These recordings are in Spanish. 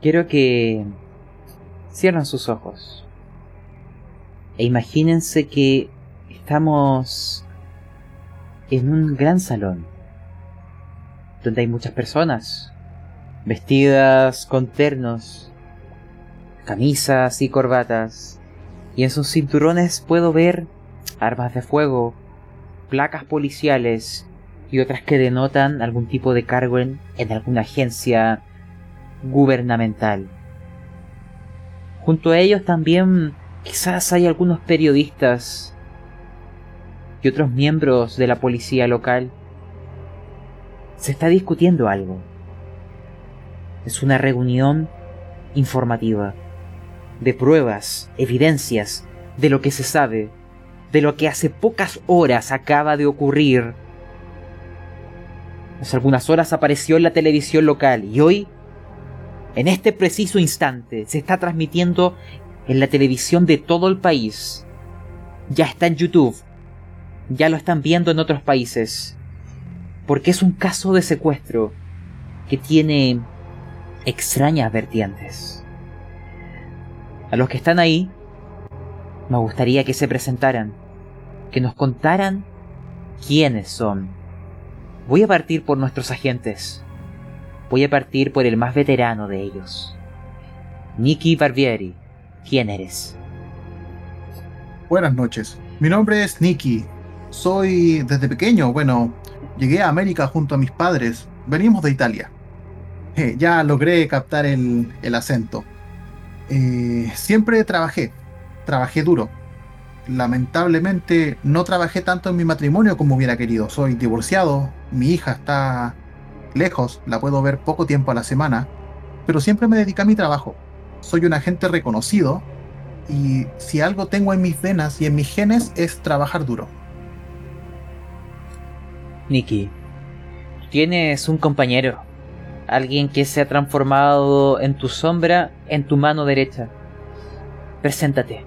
Quiero que cierren sus ojos. E imagínense que estamos en un gran salón. Donde hay muchas personas. Vestidas con ternos. Camisas y corbatas. Y en sus cinturones puedo ver armas de fuego, placas policiales y otras que denotan algún tipo de cargo en, alguna agencia gubernamental. Junto a ellos también quizás hay algunos periodistas y otros miembros de la policía local. Se está discutiendo algo. Es una reunión informativa, de pruebas, evidencias, de lo que se sabe, de lo que hace pocas horas acaba de ocurrir Hace algunas horas apareció en la televisión local y hoy, en este preciso instante, se está transmitiendo en la televisión de todo el país. Ya está en YouTube. Ya lo están viendo en otros países. Porque es un caso de secuestro que tiene extrañas vertientes. A los que están ahí, me gustaría que se presentaran, que nos contaran quiénes son Voy a partir por nuestros agentes. Voy a partir por el más veterano de ellos. Nicky Barbieri, ¿quién eres? Buenas noches. Mi nombre es Nicky. Soy desde pequeño, bueno, llegué a América junto a mis padres. Venimos de Italia. Eh, ya logré captar el, acento. Eh, siempre trabajé, trabajé duro lamentablemente no trabajé tanto en mi matrimonio como hubiera querido. Soy divorciado, mi hija está lejos, la puedo ver poco tiempo a la semana, pero siempre me dediqué a mi trabajo. Soy un agente reconocido y si algo tengo en mis venas y en mis genes es trabajar duro. Nikki, tienes un compañero, alguien que se ha transformado en tu sombra en tu mano derecha. Preséntate.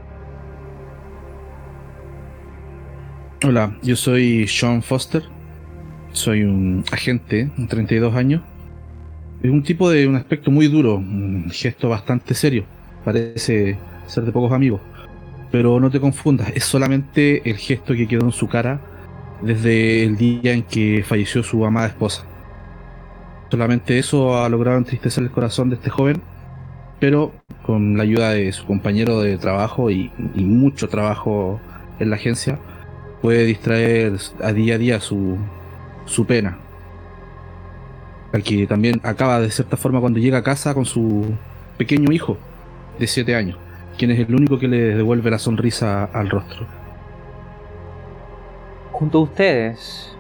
Hola, yo soy Sean Foster. Soy un agente, un 32 años. Es un tipo de un aspecto muy duro, un gesto bastante serio. Parece ser de pocos amigos. Pero no te confundas, es solamente el gesto que quedó en su cara desde el día en que falleció su amada esposa. Solamente eso ha logrado entristecer el corazón de este joven, pero con la ayuda de su compañero de trabajo y mucho trabajo en la agencia, puede distraer a día a día su, su pena. Al que también acaba de cierta forma cuando llega a casa con su pequeño hijo de 7 años, quien es el único que le devuelve la sonrisa al rostro. Junto a ustedes,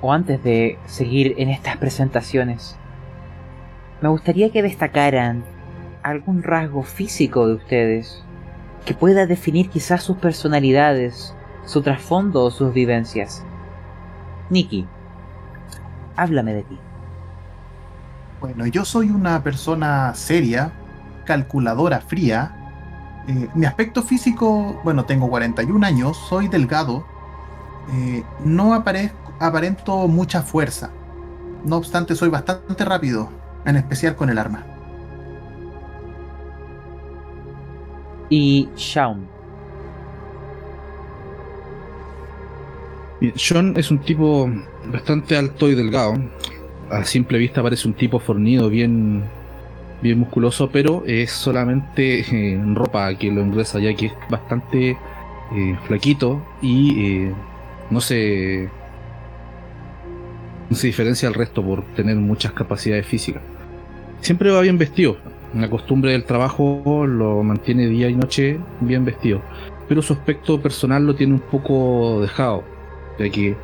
o antes de seguir en estas presentaciones, me gustaría que destacaran algún rasgo físico de ustedes que pueda definir quizás sus personalidades, su trasfondo o sus vivencias. Nikki, háblame de ti. Bueno, yo soy una persona seria, calculadora, fría. Eh, mi aspecto físico, bueno, tengo 41 años, soy delgado, eh, no aparento mucha fuerza. No obstante, soy bastante rápido, en especial con el arma. y Shaun. Sean es un tipo bastante alto y delgado. A simple vista parece un tipo fornido, bien, bien musculoso, pero es solamente eh, ropa que lo ingresa, ya que es bastante eh, flaquito y eh, no se no se diferencia al resto por tener muchas capacidades físicas. Siempre va bien vestido, la costumbre del trabajo lo mantiene día y noche bien vestido, pero su aspecto personal lo tiene un poco dejado, ya que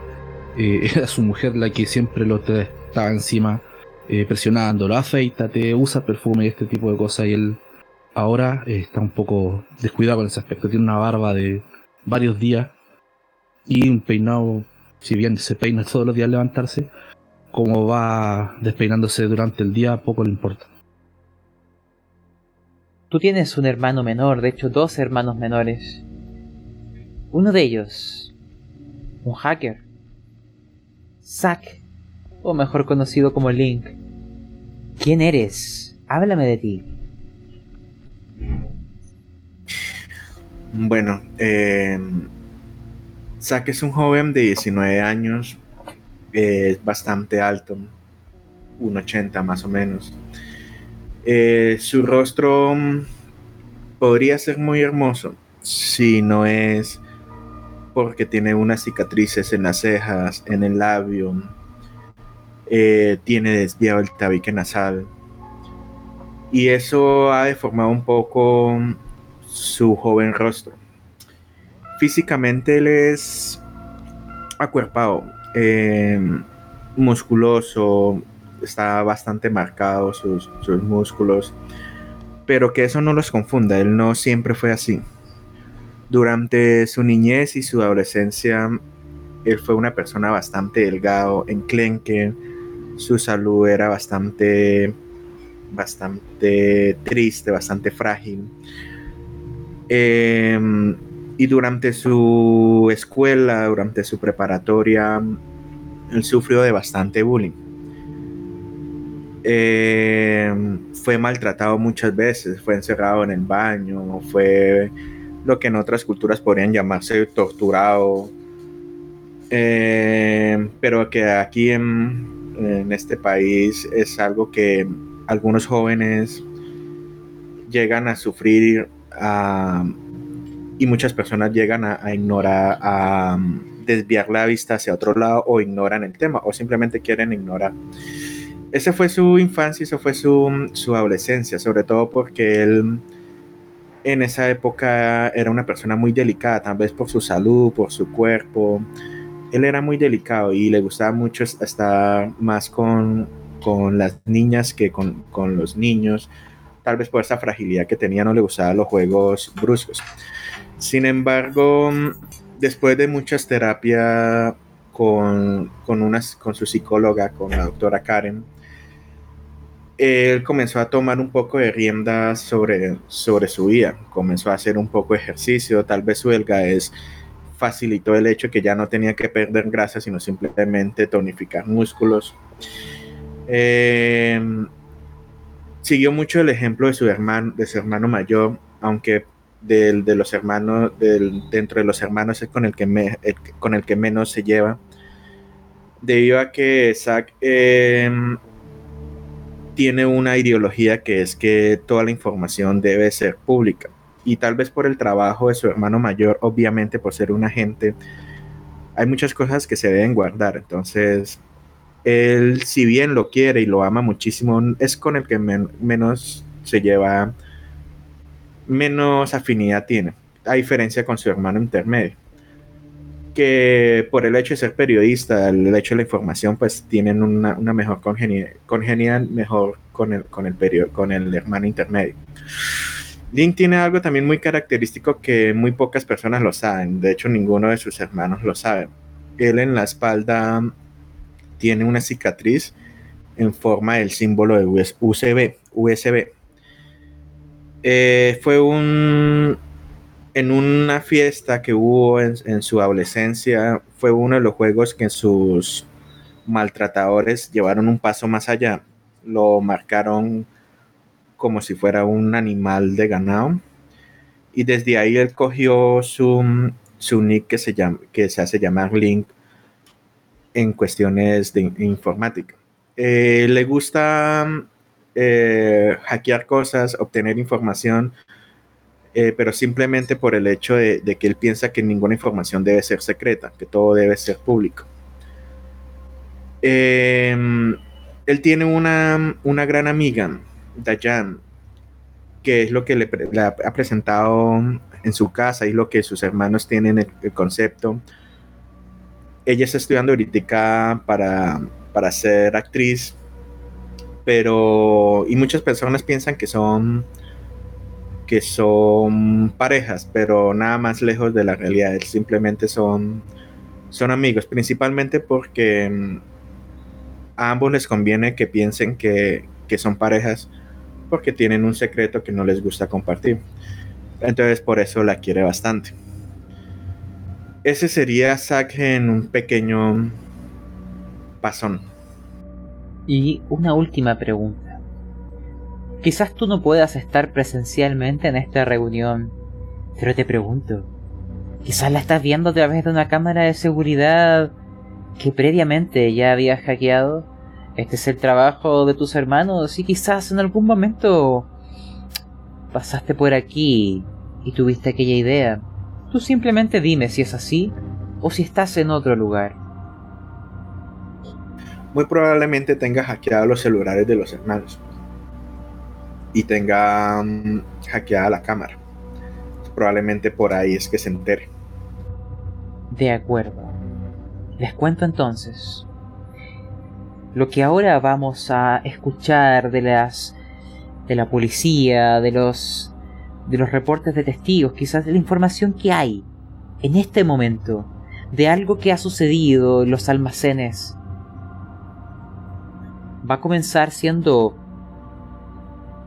eh, era su mujer la que siempre lo estaba encima eh, presionándolo, afeítate, usa perfume y este tipo de cosas, y él ahora eh, está un poco descuidado con ese aspecto, tiene una barba de varios días y un peinado, si bien se peina todos los días al levantarse, como va despeinándose durante el día, poco le importa. Tú tienes un hermano menor, de hecho dos hermanos menores. Uno de ellos, un hacker, Zack, o mejor conocido como Link. ¿Quién eres? Háblame de ti. Bueno, eh, Zack es un joven de 19 años, es bastante alto, 1,80 más o menos. Eh, su rostro mm, podría ser muy hermoso si no es porque tiene unas cicatrices en las cejas, en el labio, eh, tiene desviado el tabique nasal. Y eso ha deformado un poco su joven rostro. Físicamente él es acuerpado, eh, musculoso, está bastante marcado sus, sus músculos, pero que eso no los confunda, él no siempre fue así. Durante su niñez y su adolescencia, él fue una persona bastante delgado, enclenque, su salud era bastante, bastante triste, bastante frágil. Em, y durante su escuela, durante su preparatoria, él sufrió de bastante bullying. Em, fue maltratado muchas veces, fue encerrado en el baño, fue lo que en otras culturas podrían llamarse torturado, em, pero que aquí en, en este país es algo que algunos jóvenes llegan a sufrir y muchas personas llegan a, ignorar, a desviar la vista hacia otro lado o ignoran el tema o simplemente quieren ignorar. Esa fue su infancia, esa fue su, su adolescencia, sobre todo porque él en esa época era una persona muy delicada, tal vez por su salud, por su cuerpo. Él era muy delicado y le gustaba mucho estar más con, con las niñas que con, con los niños tal vez por esa fragilidad que tenía no le gustaban los juegos bruscos. Sin embargo, después de muchas terapias con, con, con su psicóloga, con la doctora Karen, él comenzó a tomar un poco de rienda sobre, sobre su vida, comenzó a hacer un poco de ejercicio, tal vez su es facilitó el hecho que ya no tenía que perder grasa, sino simplemente tonificar músculos. Eh, siguió mucho el ejemplo de su hermano, de su hermano mayor, aunque de los hermanos, dentro de los hermanos es con el, que con el que menos se lleva, debido a que Zack em, tiene una ideología que es que toda la información debe ser pública. Y tal vez por el trabajo de su hermano mayor, obviamente por ser un agente, hay muchas cosas que se deben guardar. Entonces, él, si bien lo quiere y lo ama muchísimo, es con el que menos se lleva, menos afinidad tiene, a diferencia con su hermano intermedio, que por el hecho de ser periodista, el hecho de la información, pues tienen una, mejor congenia, mejor con el, con, el con el hermano intermedio. Link tiene algo también muy característico que muy pocas personas lo saben, de hecho ninguno de sus hermanos lo sabe. Él en la espalda tiene una cicatriz en forma del símbolo de USB. USB. Eh, fue un en una fiesta que hubo en, su adolescencia, fue uno de los juegos que sus maltratadores llevaron un paso más allá. Lo marcaron como si fuera un animal de ganado. Y desde ahí él cogió su, su nick que se, llama, que se hace llamar Link en cuestiones de informática. Eh, le gusta eh, hackear cosas, obtener información, eh, pero simplemente por el hecho de, que él piensa que ninguna información debe ser secreta, que todo debe ser público. Em, él tiene una, una, gran amiga, Dayan, que es lo que le, ha presentado en su casa y lo que sus hermanos tienen el concepto ella está estudiando ahorita para, para ser actriz, pero y muchas personas piensan que son que son parejas, pero nada más lejos de la realidad, simplemente son son amigos, principalmente porque mm, a ambos les conviene que piensen que, que son parejas porque tienen un secreto que no les gusta compartir. Entonces por eso la quiere bastante. Ese sería Zack en un pequeño pasón. Y una última pregunta. Quizás tú no puedas estar presencialmente en esta reunión, pero te pregunto, quizás la estás viendo a través de una cámara de seguridad que previamente ya habías hackeado. Este es el trabajo de tus hermanos y quizás en algún momento pasaste por aquí y tuviste aquella idea. Tú simplemente dime si es así o si estás en otro lugar. Muy probablemente tenga hackeado los celulares de los hermanos y tenga mm, hackeada la cámara. Probablemente por ahí es que se entere. De acuerdo. Les cuento entonces. Lo que ahora vamos a escuchar de las de la policía, de los de los reportes de testigos, quizás la información que hay en este momento de algo que ha sucedido en los almacenes va a comenzar siendo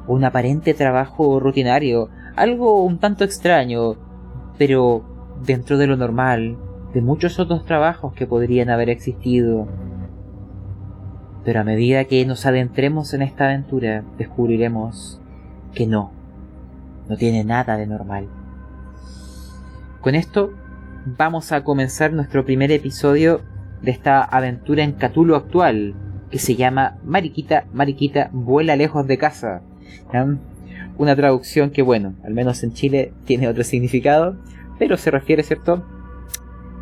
un aparente trabajo rutinario, algo un tanto extraño, pero dentro de lo normal, de muchos otros trabajos que podrían haber existido. Pero a medida que nos adentremos en esta aventura, descubriremos que no, no tiene nada de normal. Con esto vamos a comenzar nuestro primer episodio de esta aventura en Catulo actual, que se llama Mariquita, Mariquita, vuela lejos de casa. Una traducción que, bueno, al menos en Chile tiene otro significado, pero se refiere, ¿cierto?,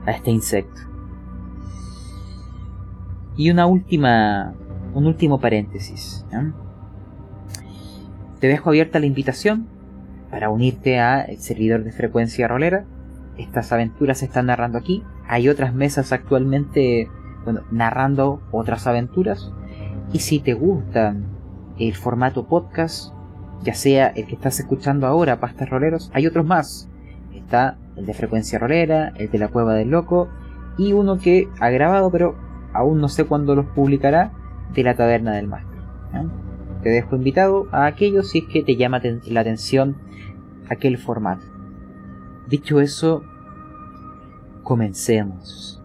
a este insecto. Y una última, un último paréntesis. Te dejo abierta la invitación para unirte al servidor de frecuencia rolera. Estas aventuras se están narrando aquí. Hay otras mesas actualmente bueno, narrando otras aventuras. Y si te gusta el formato podcast, ya sea el que estás escuchando ahora, Pastas Roleros, hay otros más. Está el de Frecuencia Rolera, el de La Cueva del Loco y uno que ha grabado, pero aún no sé cuándo los publicará, de La Taberna del Máster. Te dejo invitado a aquellos si es que te llama la atención aquel formato. Dicho eso, comencemos.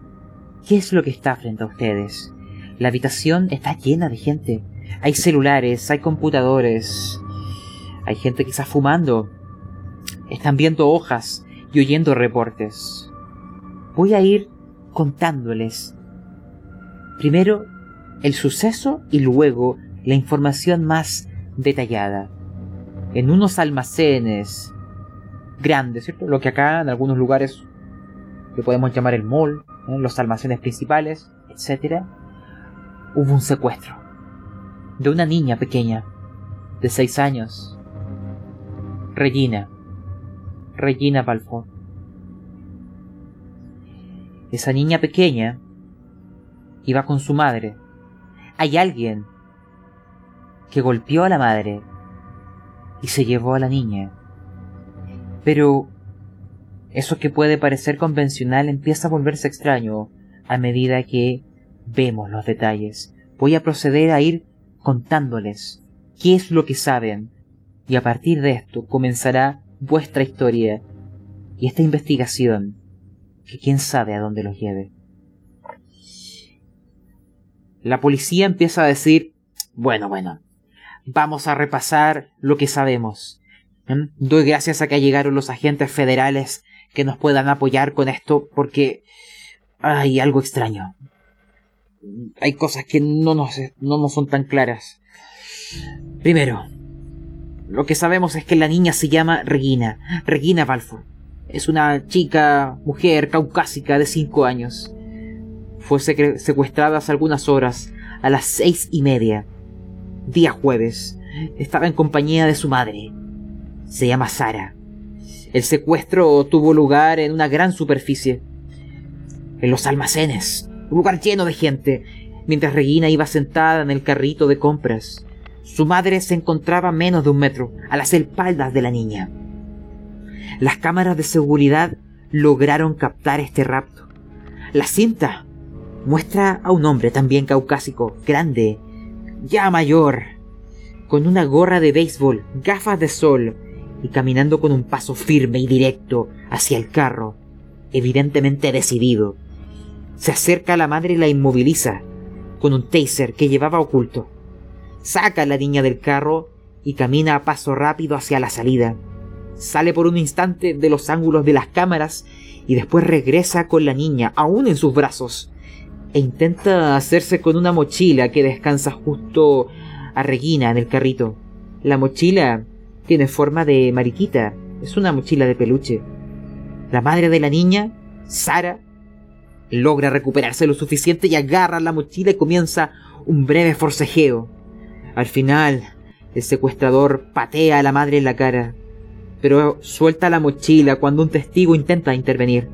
¿Qué es lo que está frente a ustedes? La habitación está llena de gente. Hay celulares, hay computadores, hay gente que está fumando. Están viendo hojas y oyendo reportes. Voy a ir contándoles primero el suceso y luego la información más detallada. En unos almacenes grandes, ¿cierto? Lo que acá en algunos lugares le podemos llamar el mall, ¿eh? los almacenes principales, etc. Hubo un secuestro de una niña pequeña de 6 años Regina. Regina Balfour. Esa niña pequeña iba con su madre. Hay alguien que golpeó a la madre y se llevó a la niña. Pero eso que puede parecer convencional empieza a volverse extraño a medida que vemos los detalles. Voy a proceder a ir contándoles qué es lo que saben y a partir de esto comenzará vuestra historia y esta investigación que quién sabe a dónde los lleve. La policía empieza a decir, bueno, bueno, vamos a repasar lo que sabemos. ¿Mm? Doy gracias a que llegaron los agentes federales que nos puedan apoyar con esto porque hay algo extraño. Hay cosas que no nos, no nos son tan claras. Primero, lo que sabemos es que la niña se llama Regina, Regina Balfour. Es una chica, mujer caucásica de 5 años. Fue secuestrada hace algunas horas, a las seis y media, día jueves. Estaba en compañía de su madre. Se llama Sara. El secuestro tuvo lugar en una gran superficie, en los almacenes, un lugar lleno de gente, mientras Regina iba sentada en el carrito de compras. Su madre se encontraba menos de un metro, a las espaldas de la niña. Las cámaras de seguridad lograron captar este rapto. La cinta muestra a un hombre también caucásico, grande, ya mayor, con una gorra de béisbol, gafas de sol y caminando con un paso firme y directo hacia el carro, evidentemente decidido. Se acerca a la madre y la inmoviliza con un taser que llevaba oculto saca a la niña del carro y camina a paso rápido hacia la salida. Sale por un instante de los ángulos de las cámaras y después regresa con la niña, aún en sus brazos, e intenta hacerse con una mochila que descansa justo a Regina en el carrito. La mochila tiene forma de mariquita, es una mochila de peluche. La madre de la niña, Sara, logra recuperarse lo suficiente y agarra la mochila y comienza un breve forcejeo. Al final, el secuestrador patea a la madre en la cara, pero suelta la mochila cuando un testigo intenta intervenir.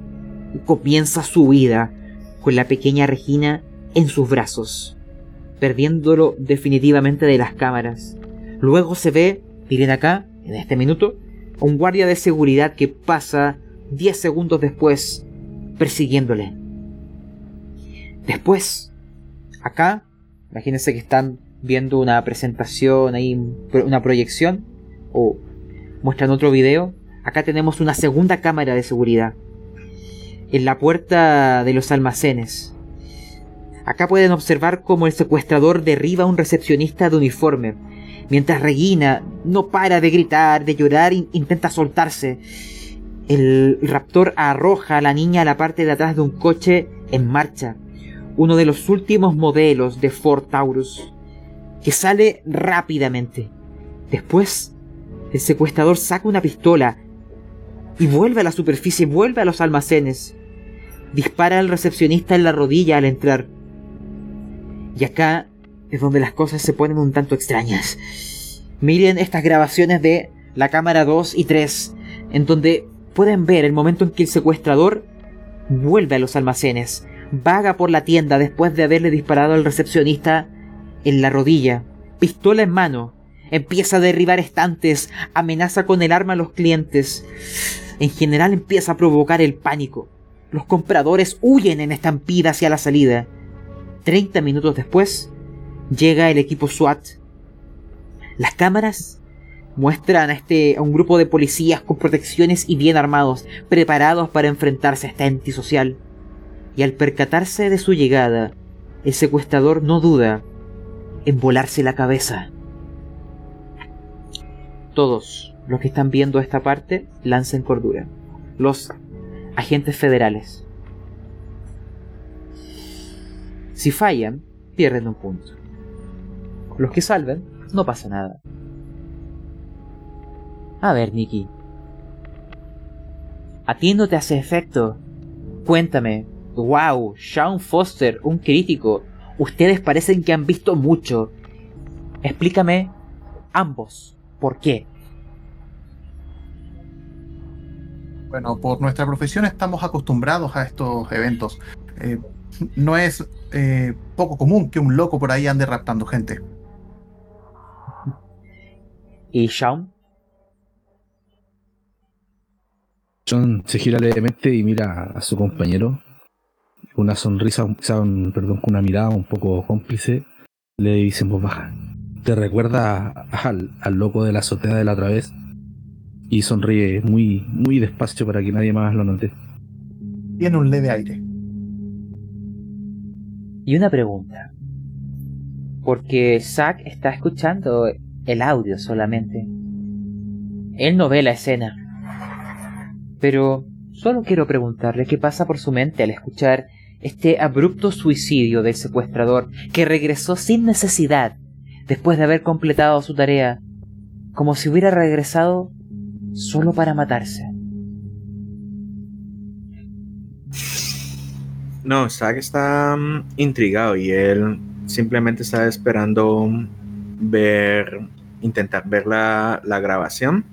Y comienza su huida con la pequeña Regina en sus brazos, perdiéndolo definitivamente de las cámaras. Luego se ve, miren acá, en este minuto, un guardia de seguridad que pasa 10 segundos después persiguiéndole. Después, acá, imagínense que están viendo una presentación, ahí una proyección, o muestran otro video. Acá tenemos una segunda cámara de seguridad. En la puerta de los almacenes. Acá pueden observar cómo el secuestrador derriba a un recepcionista de uniforme, mientras Regina no para de gritar, de llorar, e intenta soltarse. El raptor arroja a la niña a la parte de atrás de un coche en marcha, uno de los últimos modelos de Ford Taurus que sale rápidamente. Después, el secuestrador saca una pistola y vuelve a la superficie, vuelve a los almacenes. Dispara al recepcionista en la rodilla al entrar. Y acá es donde las cosas se ponen un tanto extrañas. Miren estas grabaciones de la cámara 2 y 3, en donde pueden ver el momento en que el secuestrador vuelve a los almacenes, vaga por la tienda después de haberle disparado al recepcionista en la rodilla, pistola en mano, empieza a derribar estantes, amenaza con el arma a los clientes. En general empieza a provocar el pánico. Los compradores huyen en estampida hacia la salida. Treinta minutos después, llega el equipo SWAT. Las cámaras muestran a, este, a un grupo de policías con protecciones y bien armados, preparados para enfrentarse a esta antisocial. Y al percatarse de su llegada, el secuestrador no duda en volarse la cabeza. Todos los que están viendo esta parte lancen cordura. Los agentes federales. Si fallan, pierden un punto. Los que salven, no pasa nada. A ver, Nicky. A ti no te hace efecto. Cuéntame. Wow, Sean Foster, un crítico, Ustedes parecen que han visto mucho. Explícame ambos. ¿Por qué? Bueno, por nuestra profesión estamos acostumbrados a estos eventos. Eh, no es eh, poco común que un loco por ahí ande raptando gente. ¿Y Sean? Sean se gira levemente y mira a su compañero una sonrisa, perdón, con una mirada un poco cómplice, le dice en voz baja, ¿te recuerda al, al, loco de la azotea de la otra vez? Y sonríe muy, muy despacio para que nadie más lo note. Tiene un leve aire. Y una pregunta. Porque Zack está escuchando el audio solamente. Él no ve la escena. Pero solo quiero preguntarle qué pasa por su mente al escuchar este abrupto suicidio del secuestrador que regresó sin necesidad después de haber completado su tarea, como si hubiera regresado solo para matarse. No, Zack está mm, intrigado y él simplemente está esperando ver, intentar ver la, la grabación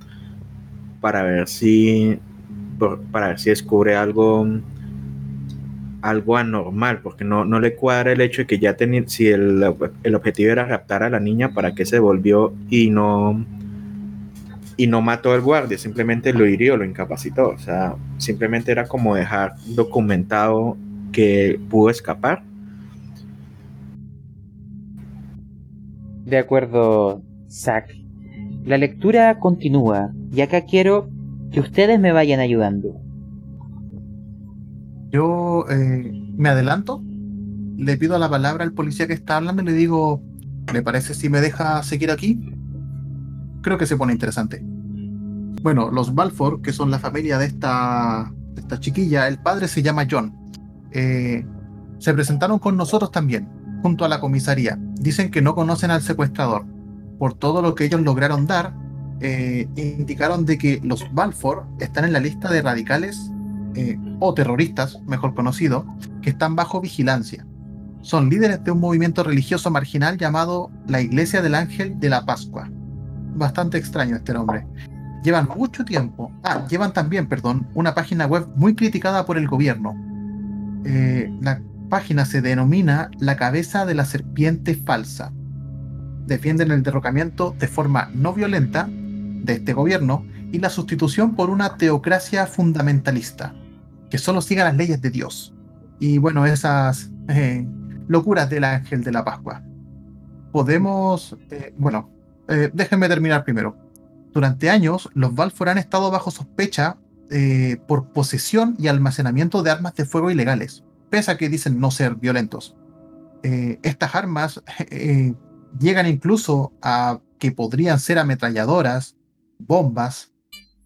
para ver si, para ver si descubre algo algo anormal, porque no, no le cuadra el hecho de que ya tenía, si el, el, objetivo era raptar a la niña, ¿para qué se volvió y no, y no mató al guardia? Simplemente lo hirió, lo incapacitó. O sea, simplemente era como dejar documentado que pudo escapar. De acuerdo, Zack. La lectura continúa y acá quiero que ustedes me vayan ayudando. Yo eh, me adelanto, le pido la palabra al policía que está hablando y le digo, ¿le parece si me deja seguir aquí? creo que se pone interesante. Bueno, los Balfour, que son la familia de esta, esta chiquilla, el padre se llama John. Eh, se presentaron con nosotros también, junto a la comisaría. Dicen que no conocen al secuestrador. Por todo lo que ellos lograron dar, eh, indicaron de que los Balfour están en la lista de radicales eh, o terroristas, mejor conocido, que están bajo vigilancia. Son líderes de un movimiento religioso marginal llamado la Iglesia del Ángel de la Pascua. Bastante extraño este nombre. Llevan mucho tiempo, ah, llevan también, perdón, una página web muy criticada por el gobierno. Eh, la página se denomina La cabeza de la serpiente falsa. Defienden el derrocamiento de forma no violenta de este gobierno y la sustitución por una teocracia fundamentalista, que solo siga las leyes de Dios. Y bueno, esas eh, locuras del ángel de la Pascua. Podemos, eh, bueno, eh, déjenme terminar primero. Durante años, los Balfour han estado bajo sospecha por posesión y almacenamiento de armas de fuego ilegales, pese a que dicen no ser violentos. estas armas llegan incluso a que podrían ser ametralladoras, bombas,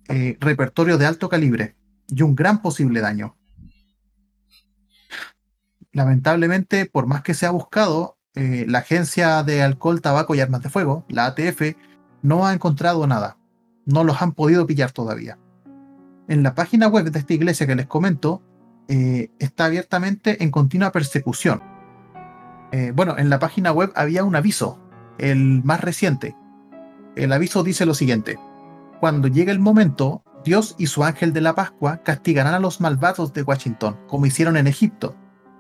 eh, repertorio de alto calibre y un gran posible daño. Lamentablemente, por más que se ha buscado, eh, la Agencia de Alcohol, Tabaco y Armas de Fuego, la ATF, no ha encontrado nada. No los han podido pillar todavía. En la página web de esta iglesia que les comento, eh, está abiertamente en continua persecución. bueno, en la página web había un aviso, el más reciente. El aviso dice lo siguiente cuando llegue el momento, Dios y su ángel de la Pascua castigarán a los malvados de Washington, como hicieron en Egipto,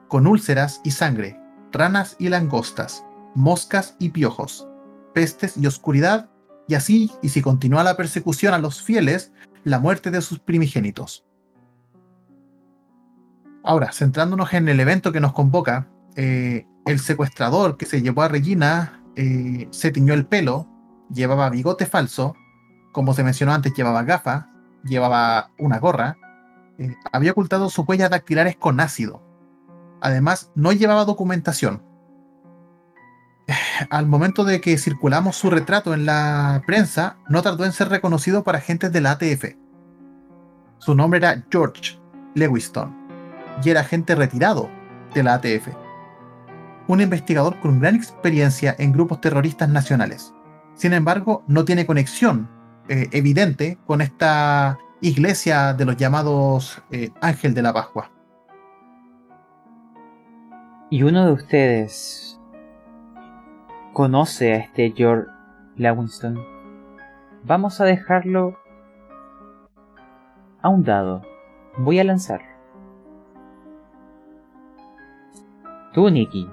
con úlceras y sangre, ranas y langostas, moscas y piojos, pestes y oscuridad, y así, y si continúa la persecución a los fieles, la muerte de sus primigénitos. Ahora, centrándonos en el evento que nos convoca, eh, el secuestrador que se llevó a Regina eh, se tiñó el pelo, llevaba bigote falso, como se mencionó antes, llevaba gafas, llevaba una gorra, eh, había ocultado sus huellas dactilares con ácido. Además, no llevaba documentación. Al momento de que circulamos su retrato en la prensa, no tardó en ser reconocido por agentes de la ATF. Su nombre era George Lewiston y era agente retirado de la ATF. Un investigador con gran experiencia en grupos terroristas nacionales. Sin embargo, no tiene conexión eh, evidente con esta iglesia de los llamados eh, Ángel de la Pascua. ¿Y uno de ustedes conoce a este George Lawinston? Vamos a dejarlo a un dado. Voy a lanzar. Tú, Nicky.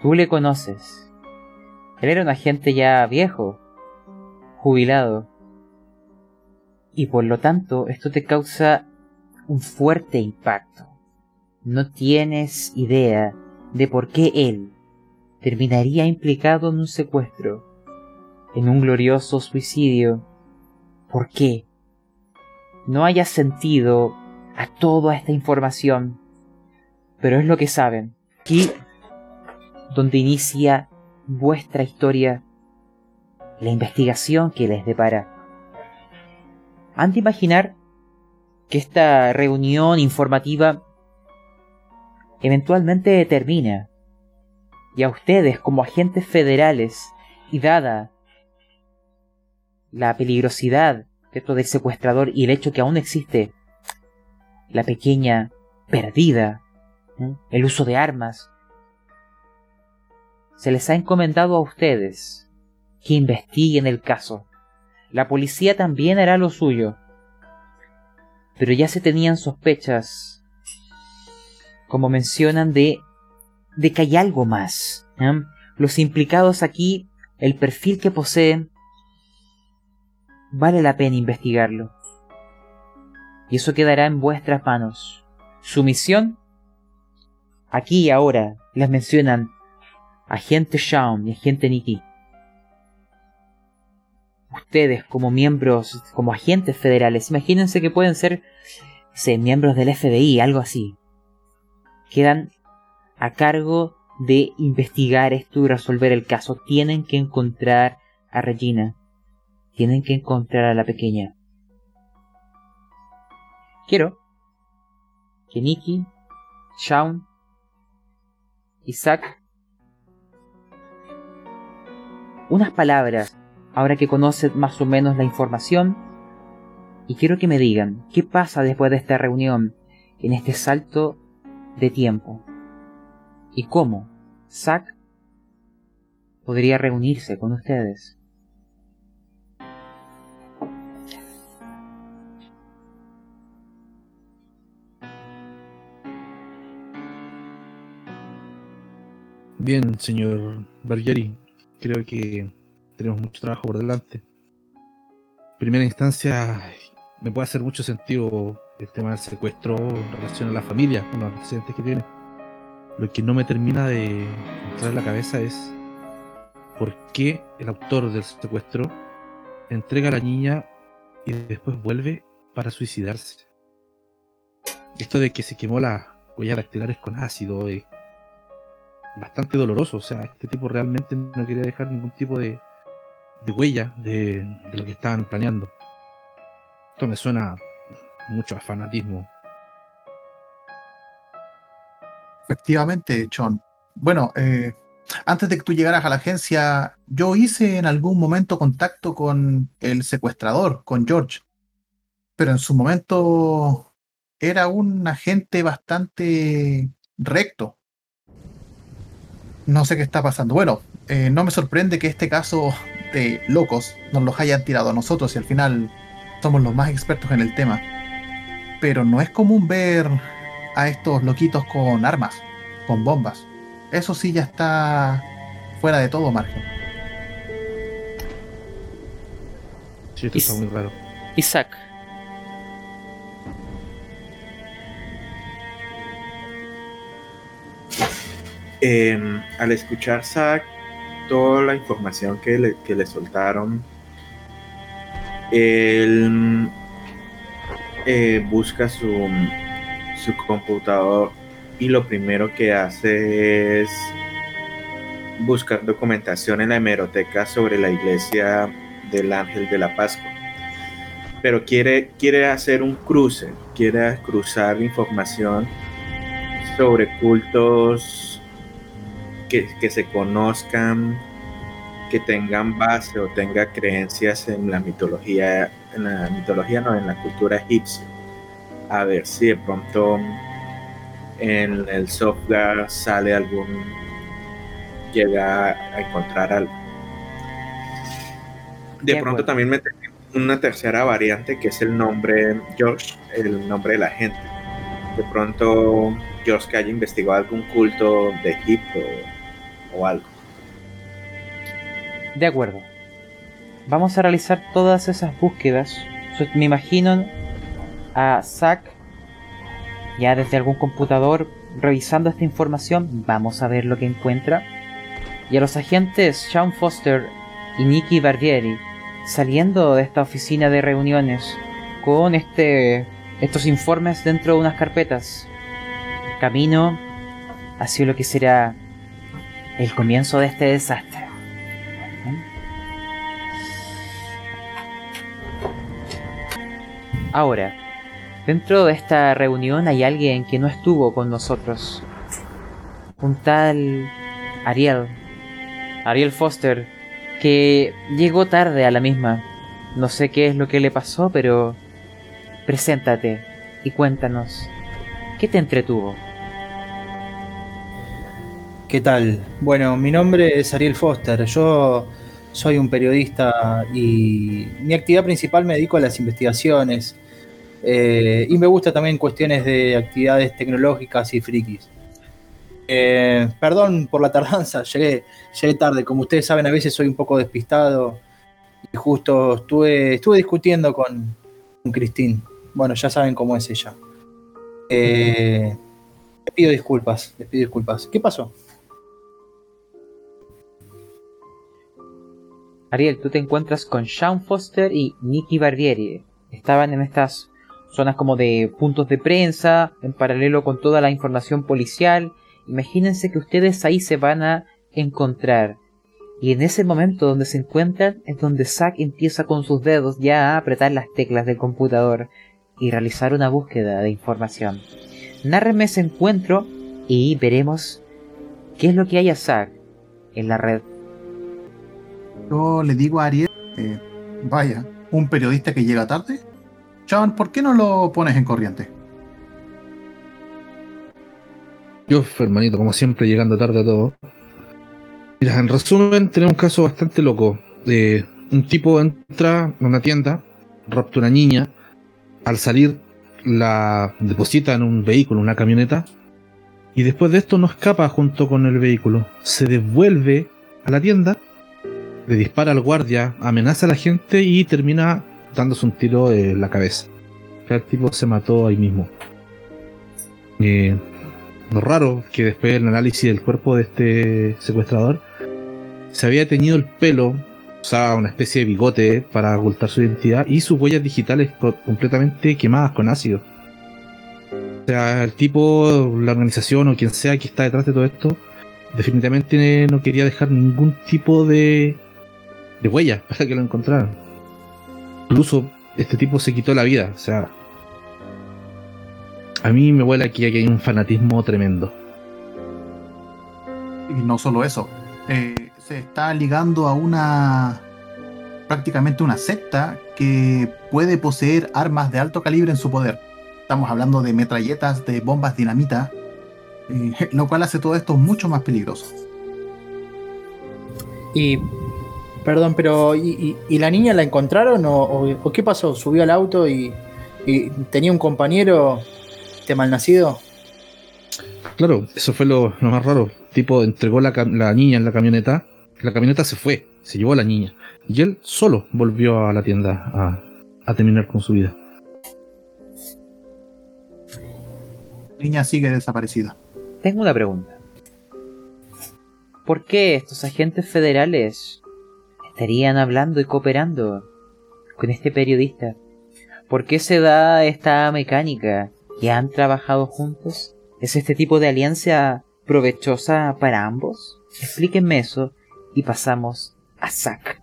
Tú le conoces. Él era un agente ya viejo, jubilado. Y por lo tanto, esto te causa un fuerte impacto. No tienes idea de por qué él terminaría implicado en un secuestro, en un glorioso suicidio. ¿Por qué? No haya sentido a toda esta información, pero es lo que saben. Aquí, donde inicia vuestra historia la investigación que les depara. Han de imaginar que esta reunión informativa eventualmente termina y a ustedes como agentes federales y dada la peligrosidad esto del secuestrador y el hecho que aún existe la pequeña perdida, el uso de armas, se les ha encomendado a ustedes que investiguen el caso. La policía también hará lo suyo. Pero ya se tenían sospechas, como mencionan, de, de que hay algo más. Los implicados aquí, el perfil que poseen, vale la pena investigarlo. Y eso quedará en vuestras manos. Su misión, aquí y ahora, las mencionan agente Shawn y agente Nikki ustedes como miembros, como agentes federales, imagínense que pueden ser miembros del FBI, algo así, quedan a cargo de investigar esto y resolver el caso. Tienen que encontrar a Regina. tienen que encontrar a la pequeña. Quiero que Nikki, Shaun, Isaac, unas palabras, ahora que conocen más o menos la información, y quiero que me digan qué pasa después de esta reunión, en este salto de tiempo, y cómo Zack podría reunirse con ustedes. Bien, señor Bargeri, creo que tenemos mucho trabajo por delante. En primera instancia, me puede hacer mucho sentido el tema del secuestro en relación a la familia, con los antecedentes que tiene. Lo que no me termina de entrar en la cabeza es por qué el autor del secuestro entrega a la niña y después vuelve para suicidarse. Esto de que se quemó las huellas dactilares con ácido es bastante doloroso. O sea, este tipo realmente no quería dejar ningún tipo de, de huella de, lo que estaban planeando. Esto me suena mucho a fanatismo. Efectivamente, John. Bueno, eh, antes de que tú llegaras a la agencia, yo hice en algún momento contacto con el secuestrador, con George. Pero en su momento era un agente bastante recto. No sé qué está pasando. Bueno, eh, no me sorprende que este caso de locos nos los hayan tirado a nosotros y al final somos los más expertos en el tema. Pero no es común ver a estos loquitos con armas, con bombas. Eso sí ya está fuera de todo margen. Sí, esto está muy raro. Isaac, Eh, al escuchar Zack toda la información que le, que le soltaron, él eh, busca su, su computador y lo primero que hace es buscar documentación en la hemeroteca sobre la iglesia del Ángel de la Pascua. Pero quiere, quiere hacer un cruce, quiere cruzar información sobre cultos que, que se conozcan, que tengan base o tenga creencias en la mitología, en la mitología no, en la cultura egipcia. A ver si de pronto en el software sale algún, llega a encontrar algo. De, De pronto acuerdo. también me una tercera variante que es el nombre George, el nombre de la gente. De pronto George que haya investigado algún culto de Egipto algo. de acuerdo. Vamos a realizar todas esas búsquedas. Me imagino a Zack ya desde algún computador revisando esta información. Vamos a ver lo que encuentra. Y a los agentes Sean Foster y Nicky Barbieri saliendo de esta oficina de reuniones con este estos informes dentro de unas carpetas. Camino hacia lo que será el comienzo de este desastre. Ahora, dentro de esta reunión hay alguien que no estuvo con nosotros. Un tal Ariel. Ariel Foster, que llegó tarde a la misma. No sé qué es lo que le pasó, pero... Preséntate y cuéntanos. ¿Qué te entretuvo? ¿Qué tal? Bueno, mi nombre es Ariel Foster. Yo soy un periodista y mi actividad principal me dedico a las investigaciones. Eh, y me gusta también cuestiones de actividades tecnológicas y frikis. Eh, perdón por la tardanza, llegué, llegué tarde. Como ustedes saben, a veces soy un poco despistado. Y justo estuve, estuve discutiendo con, con Christine. Bueno, ya saben cómo es ella. Eh, les pido disculpas, les pido disculpas. ¿Qué pasó? Ariel, tú te encuentras con Sean Foster y Nicky Barbieri. Estaban en estas zonas como de puntos de prensa, en paralelo con toda la información policial. Imagínense que ustedes ahí se van a encontrar. Y en ese momento donde se encuentran es donde Zack empieza con sus dedos ya a apretar las teclas del computador y realizar una búsqueda de información. Nárreme ese encuentro y veremos qué es lo que hay a Zack en la red. Yo le digo a Ariel, eh, vaya, un periodista que llega tarde. Chavan, ¿por qué no lo pones en corriente? Yo, hermanito, como siempre, llegando tarde a todo. Mira, en resumen, tenemos un caso bastante loco. Eh, un tipo entra a una tienda, rapta una niña, al salir la deposita en un vehículo, una camioneta, y después de esto no escapa junto con el vehículo. Se devuelve a la tienda, le dispara al guardia, amenaza a la gente y termina dándose un tiro en la cabeza. El tipo se mató ahí mismo. Eh, lo raro que después del análisis del cuerpo de este secuestrador se había teñido el pelo, usaba una especie de bigote para ocultar su identidad y sus huellas digitales completamente quemadas con ácido. O sea, el tipo, la organización o quien sea que está detrás de todo esto, definitivamente no quería dejar ningún tipo de, de huella para que lo encontraran. Incluso este tipo se quitó la vida, o sea, a mí me huele aquí que hay un fanatismo tremendo. Y no solo eso, eh, se está ligando a una prácticamente una secta que puede poseer armas de alto calibre en su poder. Estamos hablando de metralletas, de bombas dinamita, eh, lo cual hace todo esto mucho más peligroso. Y, perdón, pero ¿y, la niña la encontraron o, qué pasó? ¿Subió al auto y, y tenía un compañero este malnacido. Claro, eso fue lo, más raro. tipo entregó la, niña en la camioneta. La camioneta se fue, se llevó a la niña. Y él solo volvió a la tienda a, a terminar con su vida. La niña sigue desaparecida. Tengo una pregunta. ¿Por qué estos agentes federales estarían hablando y cooperando con este periodista? ¿Por qué se da esta mecánica que han trabajado juntos? ¿Es este tipo de alianza provechosa para ambos? Explíquenme eso y pasamos a Zack.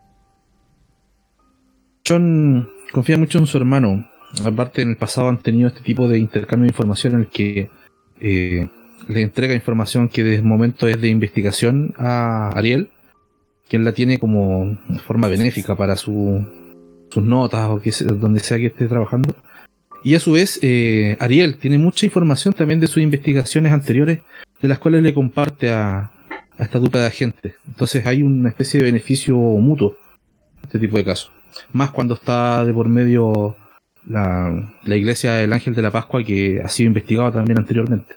John confía mucho en su hermano. Aparte, en el pasado han tenido este tipo de intercambio de información en el que eh, le entrega información que de momento es de investigación a Ariel, quien la tiene como forma benéfica para su, sus notas o que, donde sea que esté trabajando. Y a su vez, eh, Ariel tiene mucha información también de sus investigaciones anteriores, de las cuales le comparte a, esta dupla de agentes. Entonces hay una especie de beneficio mutuo en este tipo de casos. Más cuando está de por medio la, la iglesia del Ángel de la Pascua, que ha sido investigado también anteriormente.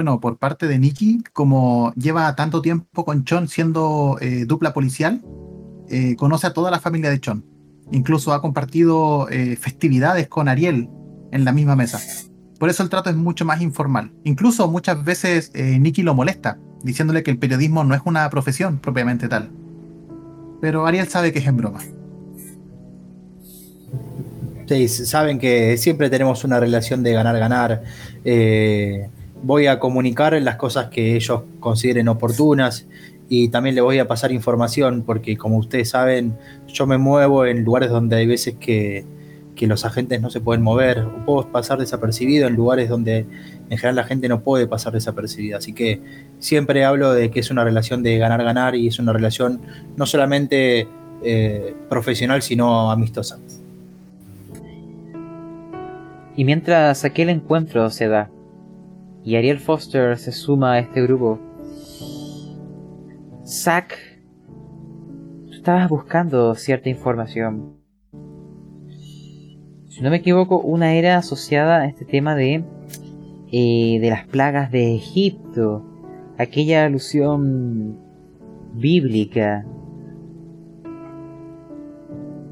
Bueno, por parte de Nikki, como lleva tanto tiempo con Chon siendo eh, dupla policial, eh, conoce a toda la familia de Chon Incluso ha compartido eh, festividades con Ariel en la misma mesa. Por eso el trato es mucho más informal. Incluso muchas veces Nicky lo molesta, diciéndole que el periodismo no es una profesión propiamente tal. Pero Ariel sabe que es en broma. Sí, saben que siempre tenemos una relación de ganar-ganar. Eh, voy a comunicar las cosas que ellos consideren oportunas y también le voy a pasar información porque como ustedes saben, yo me muevo en lugares donde hay veces que, los agentes no se pueden mover o puedo pasar desapercibido en lugares donde en general la gente no puede pasar desapercibida. Así que siempre hablo de que es una relación de ganar-ganar y es una relación no solamente eh, profesional, sino amistosa. Y mientras aquel encuentro se da y Ariel Foster se suma a este grupo, Zack, tú estabas buscando cierta información. Si no me equivoco, una era asociada a este tema de, eh, de las plagas de Egipto, aquella alusión bíblica.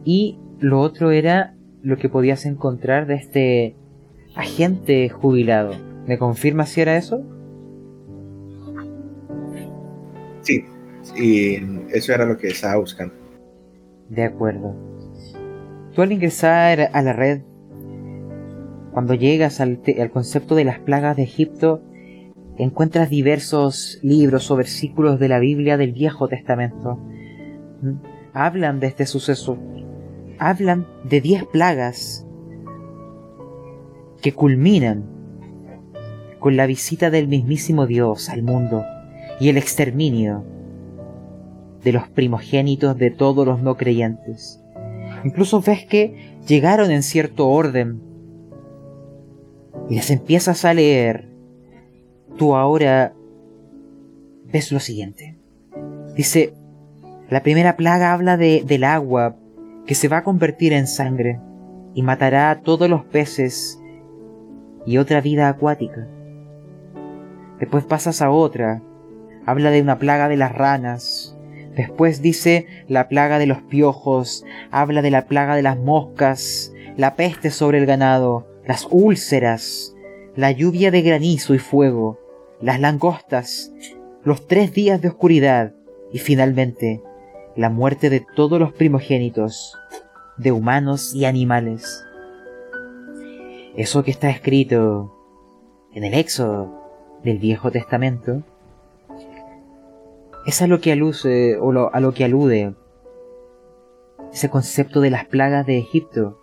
Y lo otro era lo que podías encontrar de este agente jubilado. ¿Me confirma si era eso? Sí, y eso era lo que estaba buscando. De acuerdo. Tú al ingresar a la red, cuando llegas al, al concepto de las plagas de Egipto, encuentras diversos libros o versículos de la Biblia del Viejo Testamento. ¿Mm? Hablan de este suceso. Hablan de diez plagas que culminan con la visita del mismísimo Dios al mundo y el exterminio de los primogénitos de todos los no creyentes. Incluso ves que llegaron en cierto orden y les empiezas a leer. Tú ahora ves lo siguiente. Dice, la primera plaga habla de, del agua que se va a convertir en sangre y matará a todos los peces y otra vida acuática. Después pasas a otra, habla de una plaga de las ranas, Después dice la plaga de los piojos, habla de la plaga de las moscas, la peste sobre el ganado, las úlceras, la lluvia de granizo y fuego, las langostas, los tres días de oscuridad. Y finalmente la muerte de todos los primogénitos, de humanos y animales. Eso que está escrito en el Éxodo del Viejo Testamento es a lo que alude, a lo que alude ese concepto de las plagas de Egipto.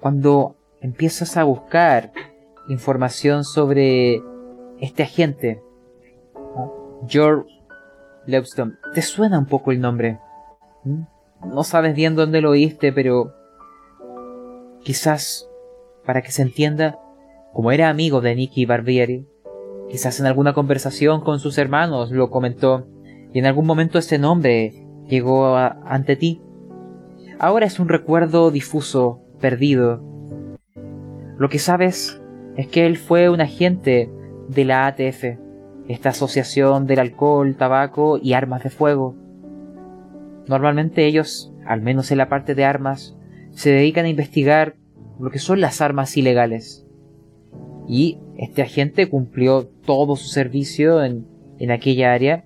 Cuando empiezas a buscar información sobre este agente, George Lewston, ¿te suena un poco el nombre? ¿Mm? No sabes bien dónde lo oíste, pero quizás, para que se entienda, como era amigo de Nicky Barbieri, Quizás en alguna conversación con sus hermanos lo comentó y en algún momento ese nombre llegó ante ti. Ahora es un recuerdo difuso, perdido. Lo que sabes es que él fue un agente de la ATF, esta asociación del alcohol, tabaco y armas de fuego. Normalmente ellos, al menos en la parte de armas, se dedican a investigar lo que son las armas ilegales. Y este agente cumplió todo su servicio en, aquella área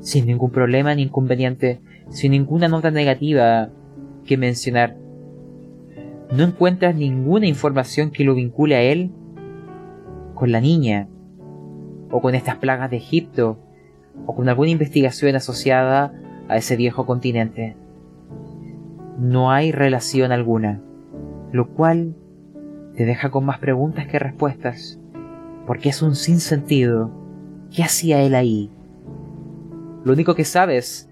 sin ningún problema ni inconveniente, sin ninguna nota negativa que mencionar. No encuentras ninguna información que lo vincule a él con la niña, o con estas plagas de Egipto, o con alguna investigación asociada a ese viejo continente. No hay relación alguna, lo cual te deja con más preguntas que respuestas, porque es un sinsentido. ¿Qué hacía él ahí? Lo único que sabes,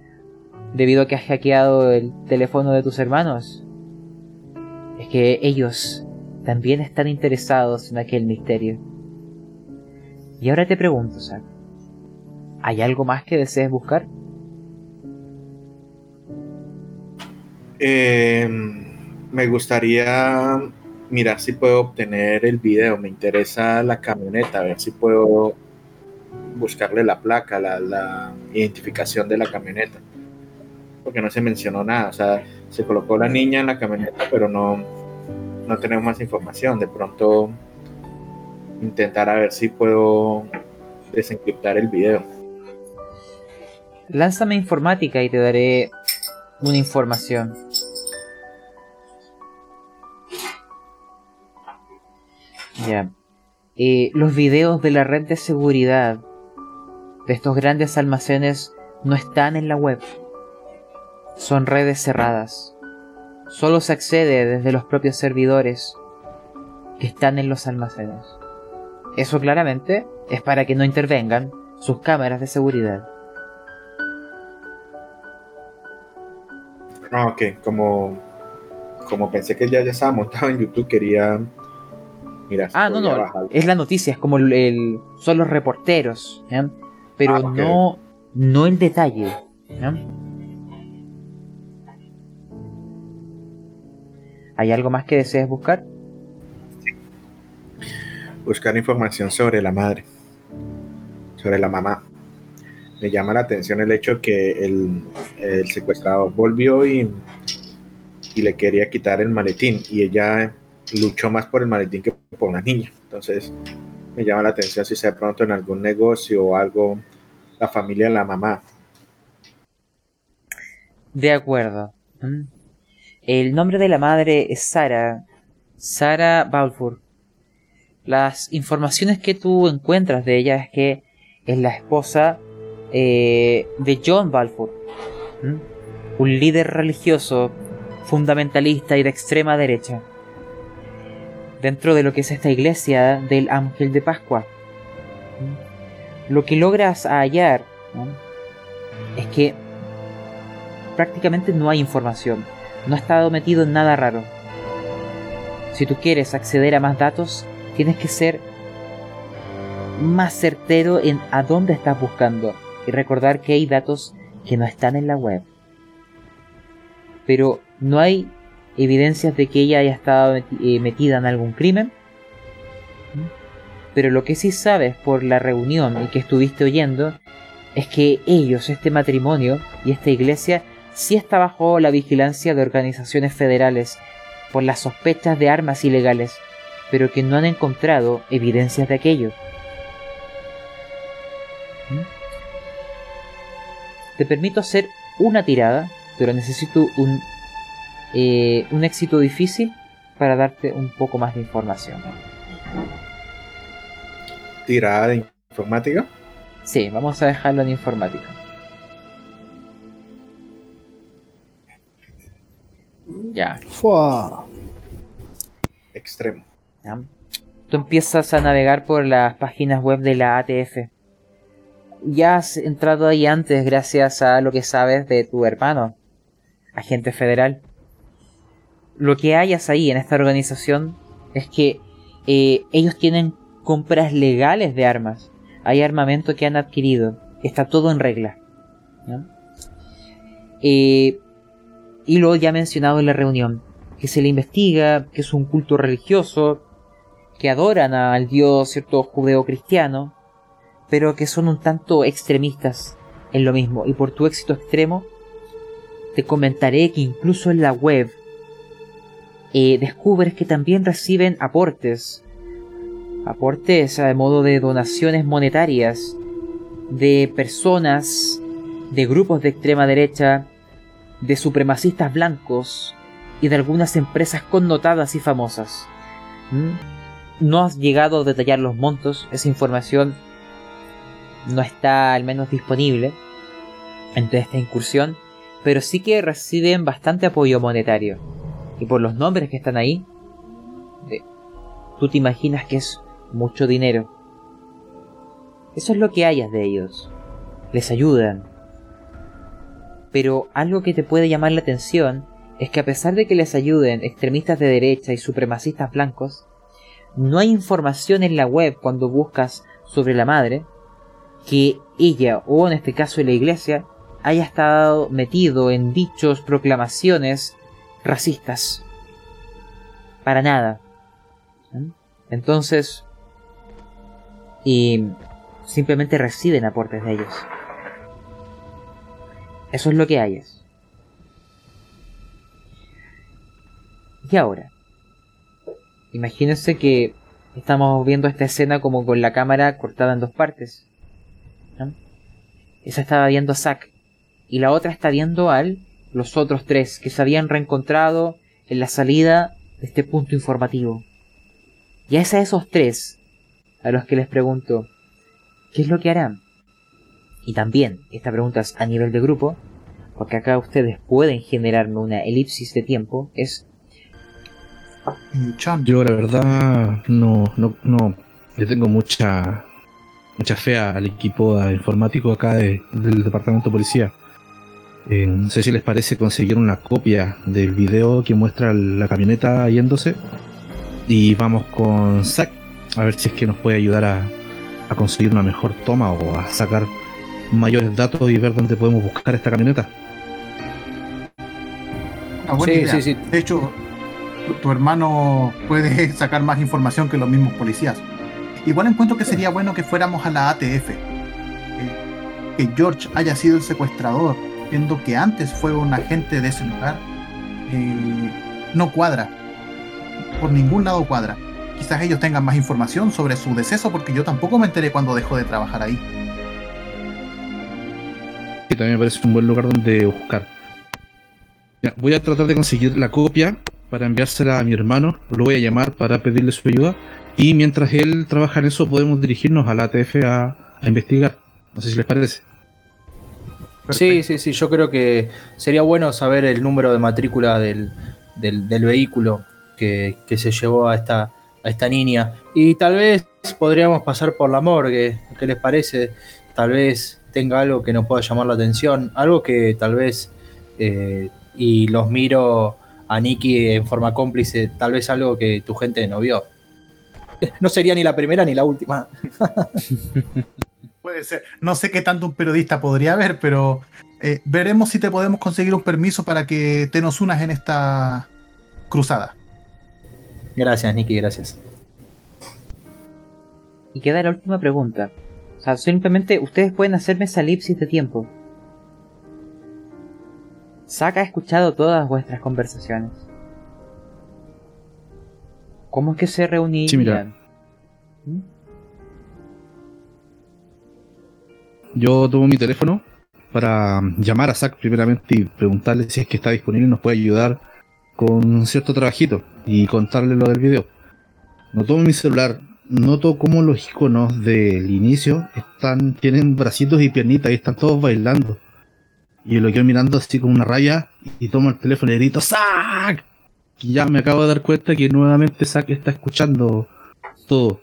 debido a que has hackeado el teléfono de tus hermanos, es que ellos también están interesados en aquel misterio. Y ahora te pregunto, Zack, ¿hay algo más que desees buscar? Eh, me gustaría mirar si puedo obtener el video. Me interesa la camioneta, a ver si puedo buscarle la placa, la, identificación de la camioneta. Porque no se mencionó nada. O sea, se colocó la niña en la camioneta, pero no, no tenemos más información. De pronto intentar a ver si puedo desencriptar el video. Lánzame informática y te daré una información. Ya. Eh, los videos de la red de seguridad de estos grandes almacenes no están en la web. Son redes cerradas. Solo se accede desde los propios servidores que están en los almacenes. Eso claramente es para que no intervengan sus cámaras de seguridad. Ah, ok, como, como pensé que ya, ya estaba montado en YouTube, quería ah, no, no, es la noticia, es como el, son los reporteros, pero ah, no, no el detalle. ¿Hay algo más que desees buscar? Buscar información sobre la madre, sobre la mamá. Me llama la atención el hecho que el, el secuestrador volvió y, y le quería quitar el maletín y ella luchó más por el maletín que por una niña. Entonces me llama la atención si sea pronto en algún negocio o algo, la familia la mamá. De acuerdo. Mm. El nombre de la madre es Sara, Sara Balfour. las informaciones que tú encuentras de ella es que es la esposa eh, de John Balfour, un líder religioso, fundamentalista y de extrema derecha, dentro de lo que es esta iglesia del Ángel de Pascua. Lo que logras hallar es que prácticamente no hay información, no ha estado metido en nada raro. Si tú quieres acceder a más datos, tienes que ser más certero en a dónde estás buscando y recordar que hay datos que no están en la web. Pero no hay evidencias de que ella haya estado eh, metida en algún crimen. Pero lo que sí sabes por la reunión y que estuviste oyendo es que ellos, este matrimonio y esta iglesia, sí está bajo la vigilancia de organizaciones federales por las sospechas de armas ilegales, pero que no han encontrado evidencias de aquello. Te permito hacer una tirada, pero necesito un, eh, un éxito difícil para darte un poco más de información. ¿Tirada de informática? Sí, vamos a dejarlo en informática. Ya. Extremo. Tú empiezas a navegar por las páginas web de la ATF ya has entrado ahí antes gracias a lo que sabes de tu hermano, agente federal. Lo que hayas ahí en esta organización es que eh, ellos tienen compras legales de armas. Hay armamento que han adquirido. Está todo en regla. Eh, y lo ya mencionado en la reunión. Que se le investiga, que es un culto religioso, que adoran al dios cierto judeo-cristiano, pero que son un tanto extremistas en lo mismo. Y por tu éxito extremo, te comentaré que incluso en la web eh, descubres que también reciben aportes. Aportes a modo de donaciones monetarias de personas, de grupos de extrema derecha, de supremacistas blancos y de algunas empresas connotadas y famosas. ¿Mm? No has llegado a detallar los montos, esa información no está al menos disponible en toda esta incursión, pero sí que reciben bastante apoyo monetario. Y por los nombres que están ahí, tú te imaginas que es mucho dinero. Eso es lo que hayas de ellos. Les ayudan. Pero algo que te puede llamar la atención es que a pesar de que les ayuden extremistas de derecha y supremacistas blancos, no hay información en la web cuando buscas sobre la madre que ella, o en este caso la iglesia, haya estado metido en dichos proclamaciones racistas. Para nada. Entonces, y simplemente reciben aportes de ellos. Eso es lo que hay. Y ahora, imagínense que estamos viendo esta escena como con la cámara cortada en dos partes. Esa estaba viendo a Zack. Y la otra está viendo a los otros tres que se habían reencontrado en la salida de este punto informativo. Y es a esos tres a los que les pregunto, ¿qué es lo que harán? Y también, esta pregunta es a nivel de grupo, porque acá ustedes pueden generarme una elipsis de tiempo, es... Yo la verdad no, no, no, le tengo mucha mucha fe al equipo informático acá del departamento de policía. Eh, no sé si les parece conseguir una copia del video que muestra la camioneta yéndose. Y vamos con Zack a ver si es que nos puede ayudar a, conseguir una mejor toma o a sacar mayores datos y ver dónde podemos buscar esta camioneta. De hecho, tu hermano puede sacar más información que los mismos policías. Igual encuentro que sería bueno que fuéramos a la ATF. Eh, que George haya sido el secuestrador, viendo que antes fue un agente de ese lugar, eh, no cuadra. Por ningún lado cuadra. Quizás ellos tengan más información sobre su deceso, porque yo tampoco me enteré cuando dejó de trabajar ahí. Y también me parece un buen lugar donde buscar. voy a tratar de conseguir la copia para enviársela a mi hermano. Lo voy a llamar para pedirle su ayuda Y mientras él trabaja en eso, podemos dirigirnos a la ATF a investigar. No sé si les parece. Sí, sí, sí, yo creo que sería bueno saber el número de matrícula del, del, del vehículo que, que, se llevó a esta, a esta niña. Y tal vez podríamos pasar por la morgue, ¿qué les parece? Tal vez tenga algo que nos pueda llamar la atención, algo que tal vez, eh, y los miro a Nicky en forma cómplice, tal vez algo que tu gente no vio. No sería ni la primera ni la última. Puede ser. No sé qué tanto un periodista podría ver, pero eh, veremos si te podemos conseguir un permiso para que te nos unas en esta cruzada. Gracias, Nicky, gracias. Y queda la última pregunta. O sea, simplemente ustedes pueden hacerme salir si de tiempo. Saca ha escuchado todas vuestras conversaciones. ¿Cómo es que se reunirían? Sí, Yo tomo mi teléfono para llamar a Zack primeramente y preguntarle si es que está disponible y nos puede ayudar con cierto trabajito y contarle lo del video. No tomo mi celular, noto como los iconos del inicio están, tienen bracitos y piernitas y están todos bailando. Y lo quedo mirando así con una raya y tomo el teléfono y grito ¡Zack! Y ya me acabo de dar cuenta que nuevamente Zack está escuchando todo.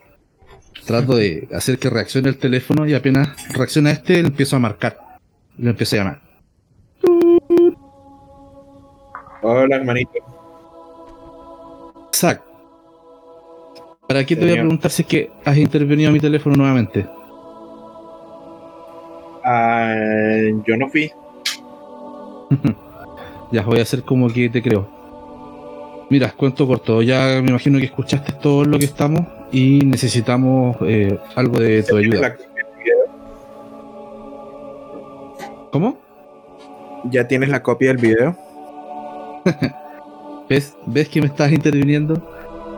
Trato de hacer que reaccione el teléfono y apenas reacciona este, le empiezo a marcar. Lo empiezo a llamar. Hola, hermanito. Zack. ¿Para qué te voy a preguntar si es que has intervenido a mi teléfono nuevamente? Uh, yo no fui. ya voy a hacer como que te creo. Mira, cuento corto. Ya me imagino que escuchaste todo lo que estamos y necesitamos eh, algo de tu ayuda. ¿Cómo? ¿Ya tienes la copia del video? ¿Ves? ¿Ves que me estás interviniendo?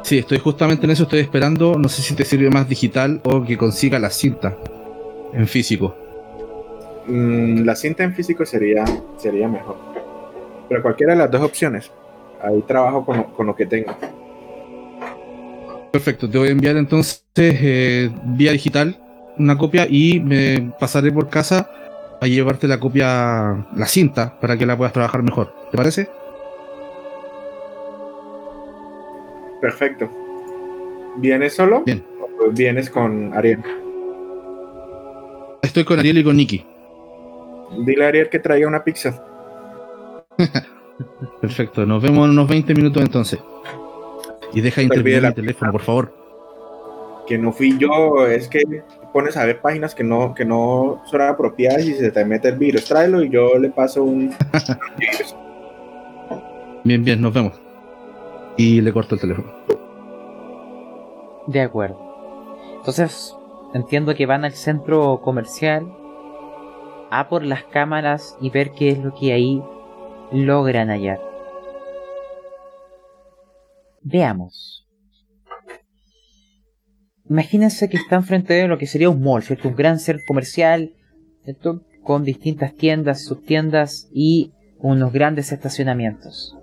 Sí, estoy justamente en eso, estoy esperando. No sé si te sirve más digital o que consiga la cinta en físico. Mm, la cinta en físico sería, sería mejor. Pero cualquiera de las dos opciones. Ahí trabajo con, con lo que tengo. Perfecto, te voy a enviar entonces eh, vía digital una copia y me pasaré por casa a llevarte la copia, la cinta, para que la puedas trabajar mejor. ¿Te parece? Perfecto. ¿Vienes solo? Bien. ¿O vienes con Ariel? Estoy con Ariel y con Nicky. Dile a Ariel que traiga una pizza. Perfecto, nos vemos en unos 20 minutos entonces. Y deja de intervenir el teléfono, por favor. Que no fui yo, es que pones a ver páginas que no, que no son apropiadas y se te mete el virus. Tráelo y yo le paso un virus. Bien, bien, nos vemos. Y le corto el teléfono. De acuerdo. Entonces, entiendo que van al centro comercial a por las cámaras y ver qué es lo que ahí logran hallar. Veamos. Imagínense que están frente a lo que sería un mall, ¿cierto? Un gran centro comercial, ¿cierto? Con distintas tiendas, subtiendas y unos grandes estacionamientos.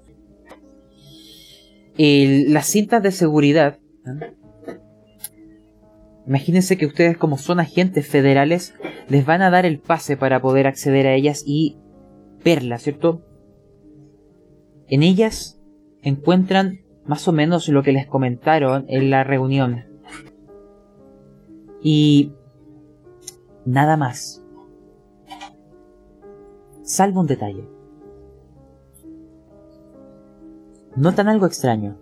Las cintas de seguridad. ¿eh? Imagínense que ustedes como son agentes federales les van a dar el pase para poder acceder a ellas y verlas, ¿cierto? En ellas encuentran más o menos lo que les comentaron en la reunión. Y nada más. Salvo un detalle. Notan algo extraño.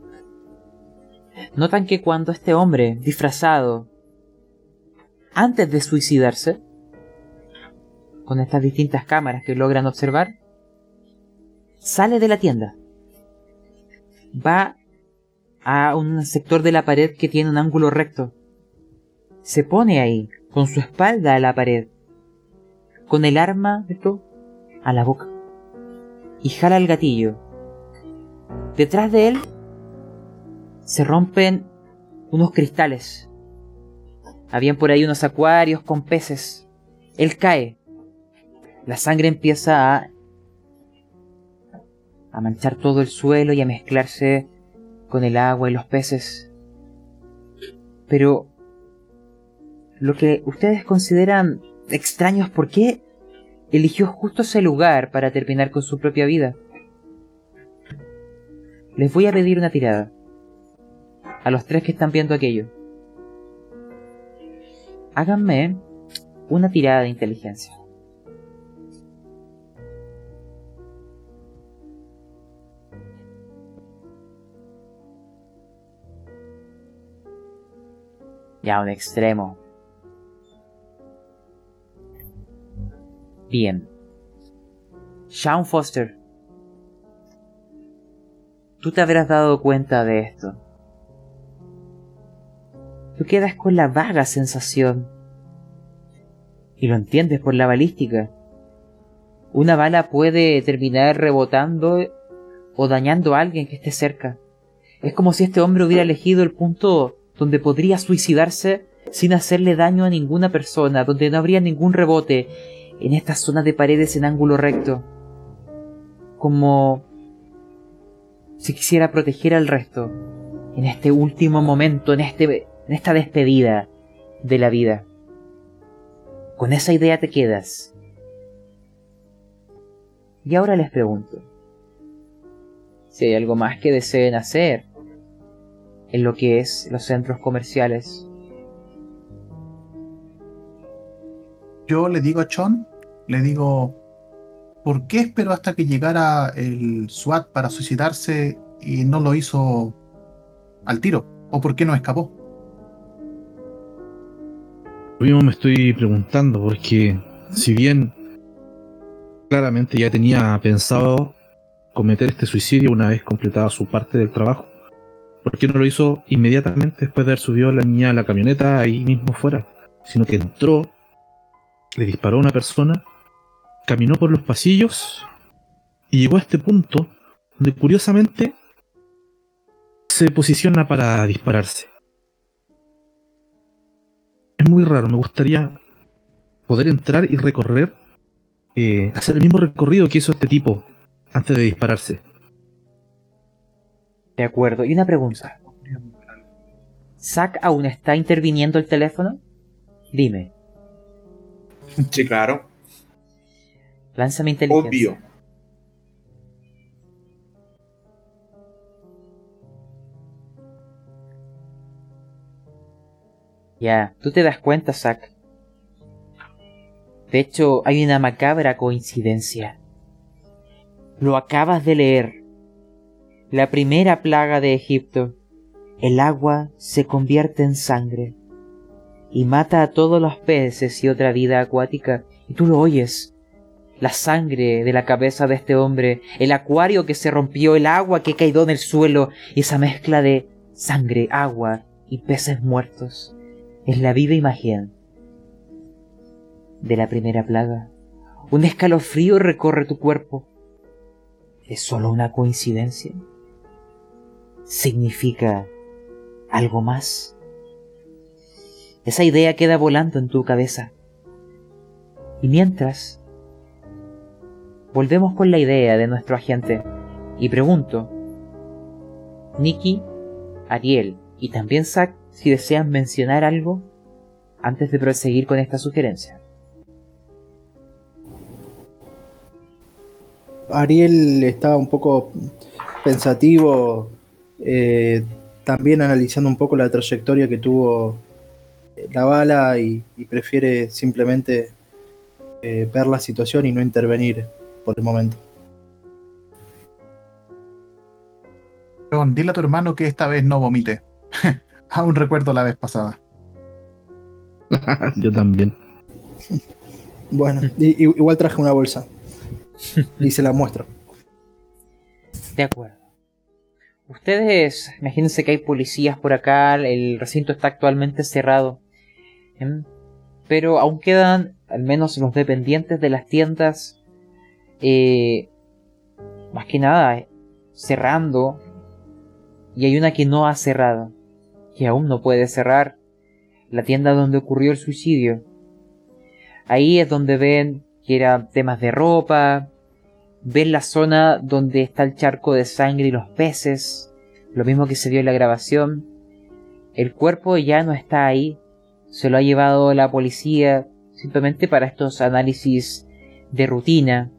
Notan que cuando este hombre, disfrazado, antes de suicidarse, con estas distintas cámaras que logran observar, sale de la tienda. Va a un sector de la pared que tiene un ángulo recto. Se pone ahí, con su espalda a la pared, con el arma esto, a la boca, y jala el gatillo. Detrás de él se rompen unos cristales. Habían por ahí unos acuarios con peces. Él cae. La sangre empieza a a manchar todo el suelo y a mezclarse con el agua y los peces. Pero lo que ustedes consideran extraño es por qué eligió justo ese lugar para terminar con su propia vida. Les voy a pedir una tirada. A los tres que están viendo aquello. Háganme una tirada de inteligencia. Ya, un extremo. Bien. Sean Foster. Tú te habrás dado cuenta de esto. Tú quedas con la vaga sensación. Y lo entiendes por la balística. Una bala puede terminar rebotando o dañando a alguien que esté cerca. Es como si este hombre hubiera elegido el punto donde podría suicidarse sin hacerle daño a ninguna persona, donde no habría ningún rebote en esta zona de paredes en ángulo recto. Como si quisiera proteger al resto en este último momento, en, este, en esta despedida de la vida. Con esa idea te quedas. Y ahora les pregunto, si hay algo más que deseen hacer en lo que es los centros comerciales. Yo le digo a Chon, le digo, ¿por qué esperó hasta que llegara el SWAT para suicidarse y no lo hizo al tiro? ¿O por qué no escapó? Lo mismo me estoy preguntando, porque si bien claramente ya tenía pensado cometer este suicidio una vez completada su parte del trabajo, ¿por qué no lo hizo inmediatamente después de haber subido a la niña a la camioneta ahí mismo fuera? Sino que entró, le disparó a una persona, caminó por los pasillos y llegó a este punto donde curiosamente se posiciona para dispararse. Es muy raro, me gustaría poder entrar y recorrer, eh, hacer el mismo recorrido que hizo este tipo antes de dispararse. De acuerdo, y una pregunta. ¿Zack aún está interviniendo el teléfono? Dime. Sí, claro. Lánzame inteligencia. Obvio. Ya, tú te das cuenta, Zack. De hecho, hay una macabra coincidencia. Lo acabas de leer. La primera plaga de Egipto. El agua se convierte en sangre y mata a todos los peces y otra vida acuática. Y tú lo oyes. La sangre de la cabeza de este hombre, el acuario que se rompió, el agua que caído en el suelo, y esa mezcla de sangre, agua y peces muertos. Es la viva imagen de la primera plaga. Un escalofrío recorre tu cuerpo. ¿Es solo una coincidencia? ¿Significa algo más? Esa idea queda volando en tu cabeza. Y mientras, volvemos con la idea de nuestro agente y pregunto, Nicky, Ariel y también Zack si desean mencionar algo antes de proseguir con esta sugerencia. Ariel estaba un poco pensativo, eh, también analizando un poco la trayectoria que tuvo la bala y, y prefiere simplemente eh, ver la situación y no intervenir por el momento. John, dile a tu hermano que esta vez no vomite. Aún recuerdo la vez pasada. Yo también. Bueno, igual traje una bolsa y se la muestro. De acuerdo. Ustedes, imagínense que hay policías por acá, el recinto está actualmente cerrado. Pero aún quedan, al menos los dependientes de las tiendas, eh, más que nada, eh, cerrando. Y hay una que no ha cerrado, que aún no puede cerrar, la tienda donde ocurrió el suicidio. Ahí es donde ven que eran temas de ropa, ven la zona donde está el charco de sangre y los peces, lo mismo que se vio en la grabación, el cuerpo ya no está ahí, se lo ha llevado la policía simplemente para estos análisis de rutina.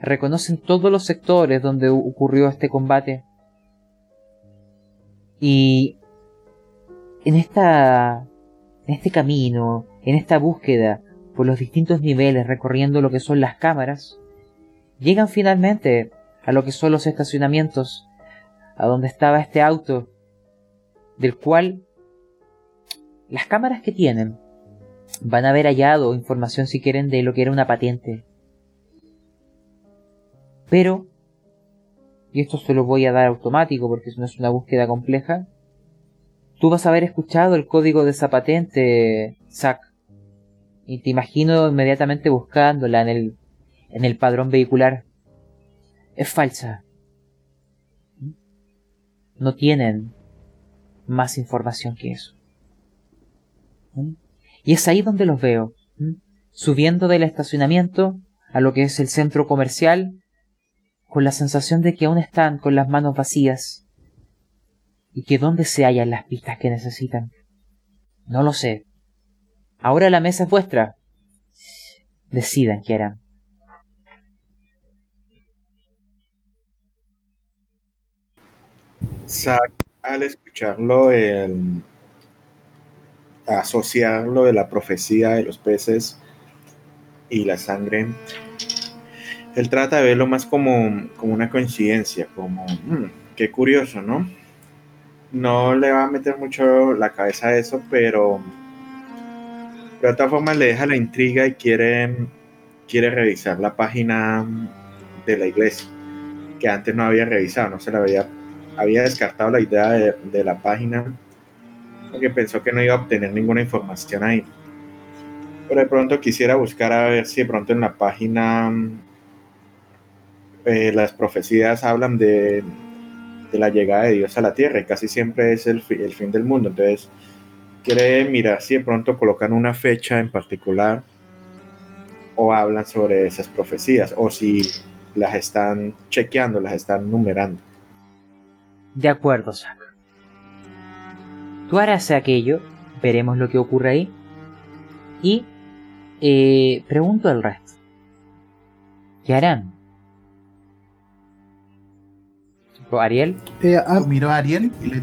Reconocen todos los sectores donde ocurrió este combate. Y en esta en este camino, en esta búsqueda por los distintos niveles recorriendo lo que son las cámaras, llegan finalmente a lo que son los estacionamientos, a donde estaba este auto, del cual las cámaras que tienen van a haber hallado información si quieren de lo que era una patente. Pero, y esto se lo voy a dar automático porque no es una búsqueda compleja, tú vas a haber escuchado el código de esa patente, Zack. Y te imagino inmediatamente buscándola en el, en el padrón vehicular. Es falsa. No tienen más información que eso. Y es ahí donde los veo, subiendo del estacionamiento a lo que es el centro comercial, con la sensación de que aún están con las manos vacías y que dónde se hallan las pistas que necesitan. No lo sé. Ahora la mesa es vuestra. Decidan qué harán. Al escucharlo, el asociarlo de la profecía de los peces y la sangre, él trata de verlo más como, como una coincidencia, como, hmm, qué curioso, ¿no? No le va a meter mucho la cabeza a eso, pero de otra forma le deja la intriga y quiere, quiere revisar la página de la iglesia, que antes no había revisado, no se la había, había descartado la idea de, la página, porque pensó que no iba a obtener ninguna información ahí. Pero de pronto quisiera buscar a ver si de pronto en la página eh, las profecías hablan de, de, la llegada de Dios a la tierra y casi siempre es el, el fin del mundo. Entonces, quiere mirar si de pronto colocan una fecha en particular o hablan sobre esas profecías o si las están chequeando, las están numerando. De acuerdo, Zack. Tú harás aquello, veremos lo que ocurre ahí y eh, pregunto al resto. ¿Qué harán? ¿Ariel? Eh, ah, miró a Ariel y le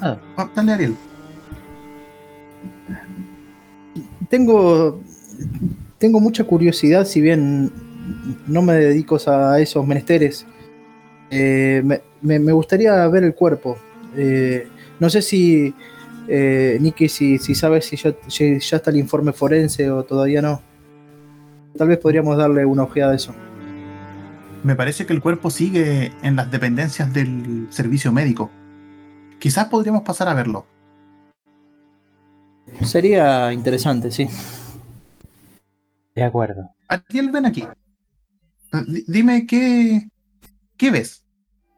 ah. ah dale Ariel tengo, tengo mucha curiosidad, si bien no me dedico a esos menesteres. Eh, me, gustaría ver el cuerpo. Eh, no sé si, eh, Nicky, si, si sabes si ya, ya, está el informe forense o todavía no. Tal vez podríamos darle una ojeada a eso. Me parece que el cuerpo sigue en las dependencias del servicio médico. Quizás podríamos pasar a verlo. Sería interesante, sí. De acuerdo. Atiel, ven aquí. dime qué. ¿Qué ves?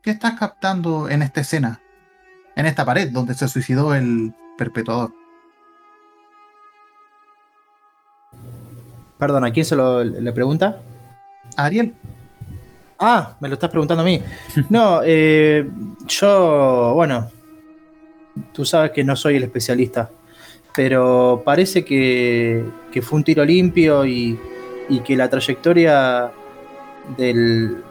¿Qué estás captando en esta escena? En esta pared donde se suicidó el perpetuador. Perdón, ¿a quién se lo le pregunta? A Ariel. Ah, me lo estás preguntando a mí. No, eh, yo, bueno, tú sabes que no soy el especialista pero parece que, fue un tiro limpio y, que la trayectoria del,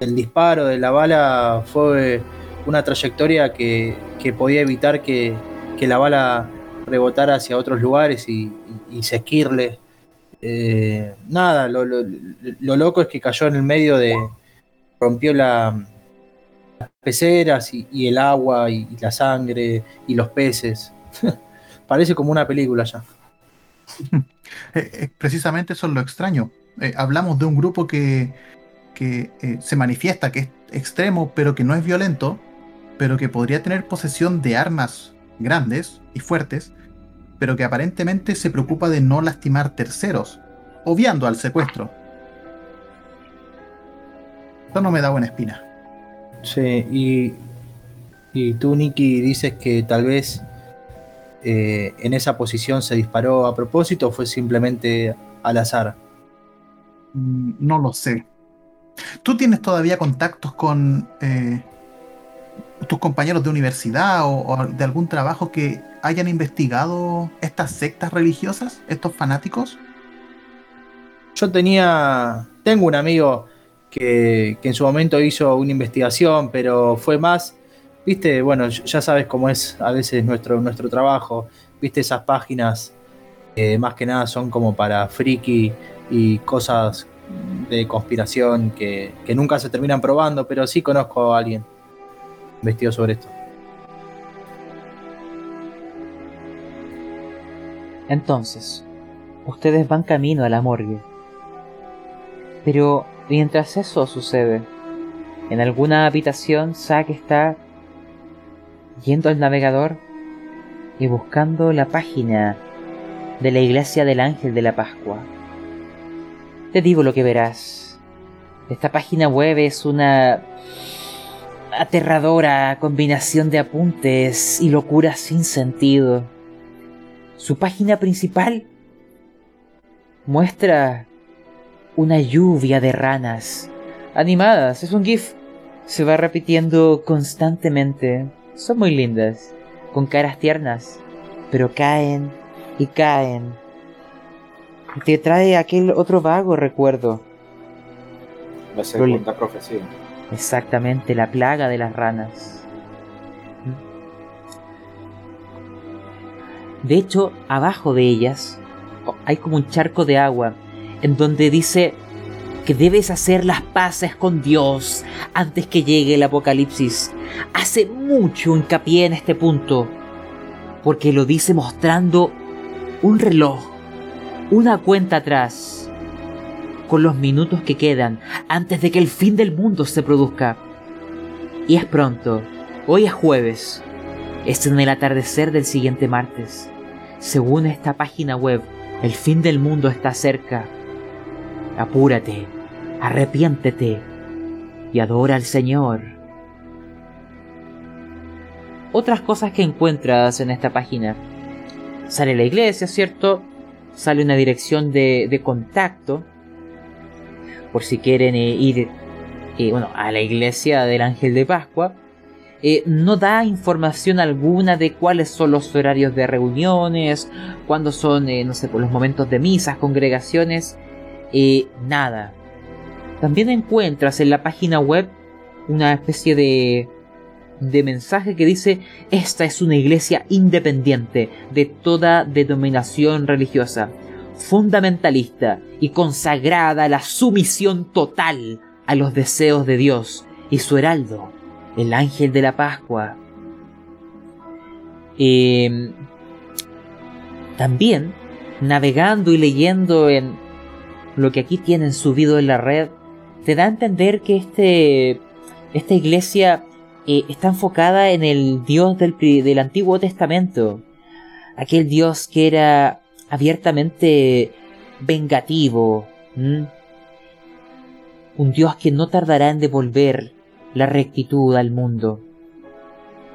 disparo de la bala fue una trayectoria que, podía evitar que, la bala rebotara hacia otros lugares y, se esquirle. Eh, nada, lo, loco es que cayó en el medio de. rompió las peceras y, el agua y la sangre y los peces. Parece como una película ya. Eh, eh, precisamente eso es lo extraño. Hablamos de un grupo que, se manifiesta, que es extremo, pero que no es violento, pero que podría tener posesión de armas grandes y fuertes, pero que aparentemente se preocupa de no lastimar terceros, obviando al secuestro. Esto no me da buena espina. Sí, y, y tú, Nicky, dices que tal vez eh, en esa posición se disparó a propósito o fue simplemente al azar? Mm, no lo sé. ¿Tú tienes todavía contactos con, eh, tus compañeros de universidad o, de algún trabajo que hayan investigado estas sectas religiosas, estos fanáticos? Yo tenía, tengo un amigo que, en su momento hizo una investigación, pero fue más, viste, bueno, ya sabes cómo es a veces nuestro, nuestro trabajo, viste esas páginas, más que nada son como para friki y cosas de conspiración que, que nunca se terminan probando, pero sí conozco a alguien vestido sobre esto. Entonces, ustedes van camino a la morgue. Pero mientras eso sucede, en alguna habitación Zack está yendo al navegador y buscando la página de la iglesia del ángel de la Pascua. Te digo lo que verás. Esta página web es una aterradora combinación de apuntes y locuras sin sentido. Su página principal muestra una lluvia de ranas animadas. Es un GIF. Se va repitiendo constantemente. Son muy lindas, con caras tiernas, pero caen y caen. Te trae aquel otro vago recuerdo. La segunda profecía. Exactamente, la plaga de las ranas. De hecho, abajo de ellas hay como un charco de agua en donde dice que debes hacer las paces con Dios antes que llegue el apocalipsis. Hace mucho hincapié en este punto, porque lo dice mostrando un reloj, una cuenta atrás con los minutos que quedan antes de que el fin del mundo se produzca. Y es pronto, hoy es jueves, es en el atardecer del siguiente martes. Según esta página web, el fin del mundo está cerca. Apúrate, arrepiéntete y adora al Señor. Otras cosas que encuentras en esta página. Sale la iglesia, ¿cierto? Sale una dirección de, contacto por si quieren eh, ir eh, bueno, a la iglesia del Ángel de Pascua. Eh, no da información alguna de cuáles son los horarios de reuniones, cuándo son, no sé, los momentos de misas, congregaciones, nada. También encuentras en la página web una especie de, de mensaje que dice, esta es una iglesia independiente de toda denominación religiosa fundamentalista y consagrada a la sumisión total a los deseos de Dios y su heraldo, el ángel de la Pascua. Em, también, navegando y leyendo en lo que aquí tienen subido en la red, te da a entender que este, esta iglesia eh, está enfocada en el Dios del, del Antiguo Testamento, aquel Dios que era abiertamente vengativo. Un Dios que no tardará en devolver la rectitud al mundo,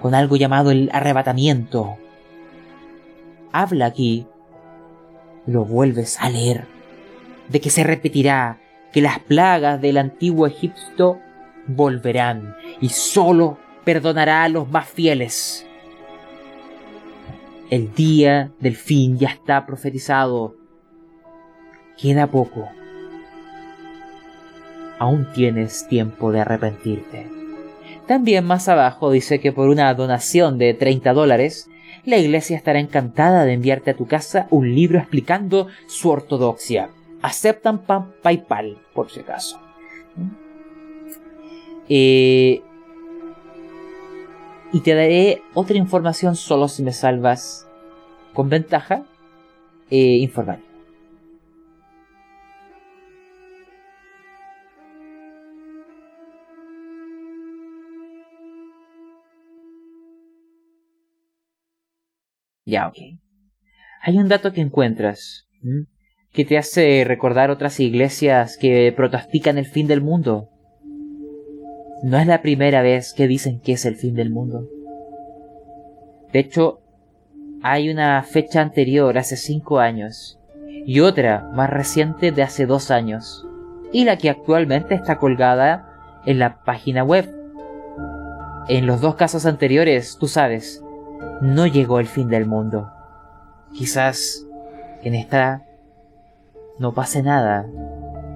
con algo llamado el arrebatamiento. Habla aquí, lo vuelves a leer, de que se repetirá, que las plagas del antiguo Egipto volverán y solo perdonará a los más fieles. El día del fin ya está profetizado. Queda poco. Aún tienes tiempo de arrepentirte. También más abajo dice que por una donación de 30 dólares, la iglesia estará encantada de enviarte a tu casa un libro explicando su ortodoxia. Aceptan PayPal, por si acaso. Eh, y te daré otra información solo si me salvas con ventaja eh, informar. Ya, ok. Hay un dato que encuentras que te hace recordar otras iglesias que protastican el fin del mundo. No es la primera vez que dicen que es el fin del mundo. De hecho, hay una fecha anterior, hace cinco años, y otra más reciente de hace dos años, y la que actualmente está colgada en la página web. en los dos casos anteriores, tú sabes, no llegó el fin del mundo. Quizás en esta no pase nada.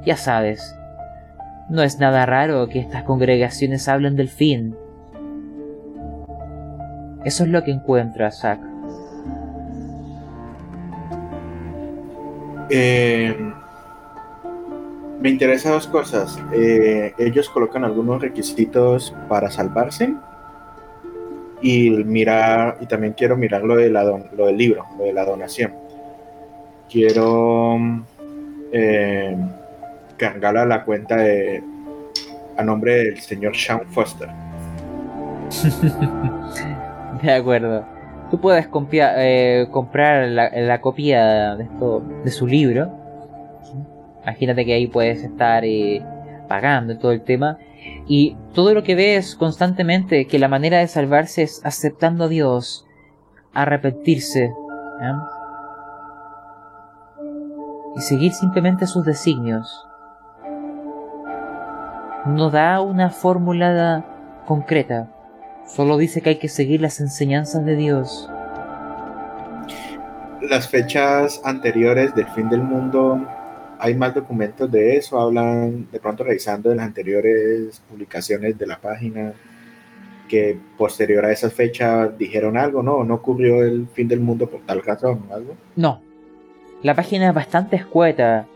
Ya sabes, no es nada raro que estas congregaciones hablen del fin. Eso es lo que encuentra Zack. Eh, me interesa dos cosas. Eh, ellos colocan algunos requisitos para salvarse y mirar y también quiero mirar lo, de la lo del libro, lo de la donación. Quiero eh, a la cuenta de a nombre del señor Sean Foster. de acuerdo. Tú puedes eh, comprar la, copia de, esto, de su libro. Imagínate que ahí puedes estar eh, pagando todo el tema. Y todo lo que ves constantemente, que la manera de salvarse es aceptando a Dios, arrepentirse. Y seguir simplemente sus designios. No da una fórmula concreta Solo dice que hay que seguir las enseñanzas de Dios. Las fechas anteriores del fin del mundo, hay más documentos de eso, hablan de pronto revisando de las anteriores publicaciones de la página que posterior a esa fecha dijeron algo, ¿no? ¿No ocurrió el fin del mundo por tal razón o algo? No. La página es bastante escueta.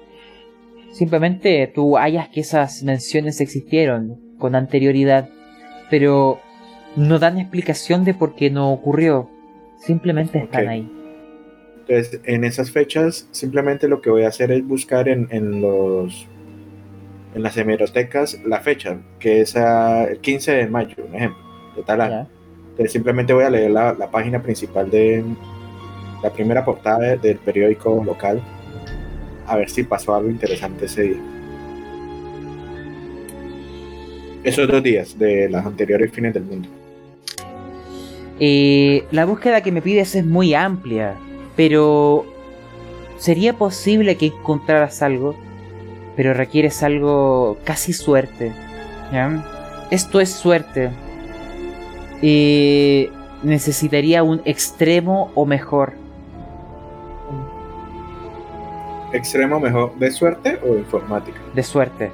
Simplemente tú hallas que esas menciones existieron con anterioridad, pero no dan explicación de por qué no ocurrió. Simplemente están ahí. Entonces, en esas fechas, simplemente lo que voy a hacer es buscar en, los en las hemerotecas la fecha, que es el 15 de mayo, un ejemplo, de tal año. Entonces, simplemente voy a leer la, página principal de la primera portada del periódico local, a ver si pasó algo interesante ese día. Esos dos días de las anteriores fines del mundo. Eh, la búsqueda que me pides es muy amplia, pero sería posible que encontraras algo, pero requieres algo casi suerte. Esto es suerte. Y necesitaría un extremo o mejor. ¿Extremo mejor de suerte o informática? De suerte.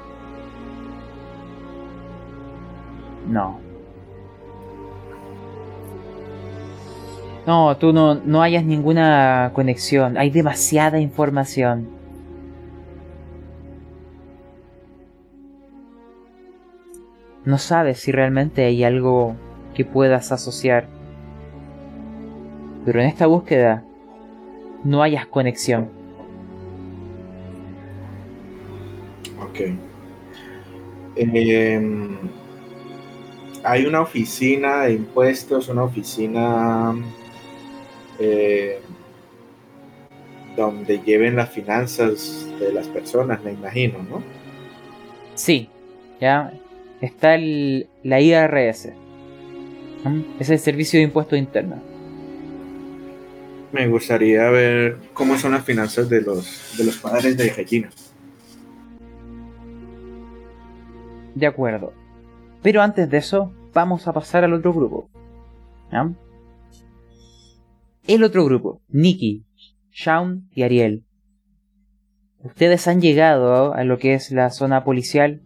No. No, tú no, no hayas ninguna conexión. Hay demasiada información. No sabes si realmente hay algo que puedas asociar. Pero en esta búsqueda no hayas conexión. Ok. Em, hay una oficina de impuestos, una oficina eh, donde lleven las finanzas de las personas, me imagino, ¿no? Sí, ya está el, la IRS. Es el Servicio de Impuestos Internos. Me gustaría ver cómo son las finanzas de los, de los padres de Regina. De acuerdo. Pero antes de eso, vamos a pasar al otro grupo. ¿Ya? el otro grupo, Nikki, Shaun y Ariel. Ustedes han llegado a lo que es la zona policial,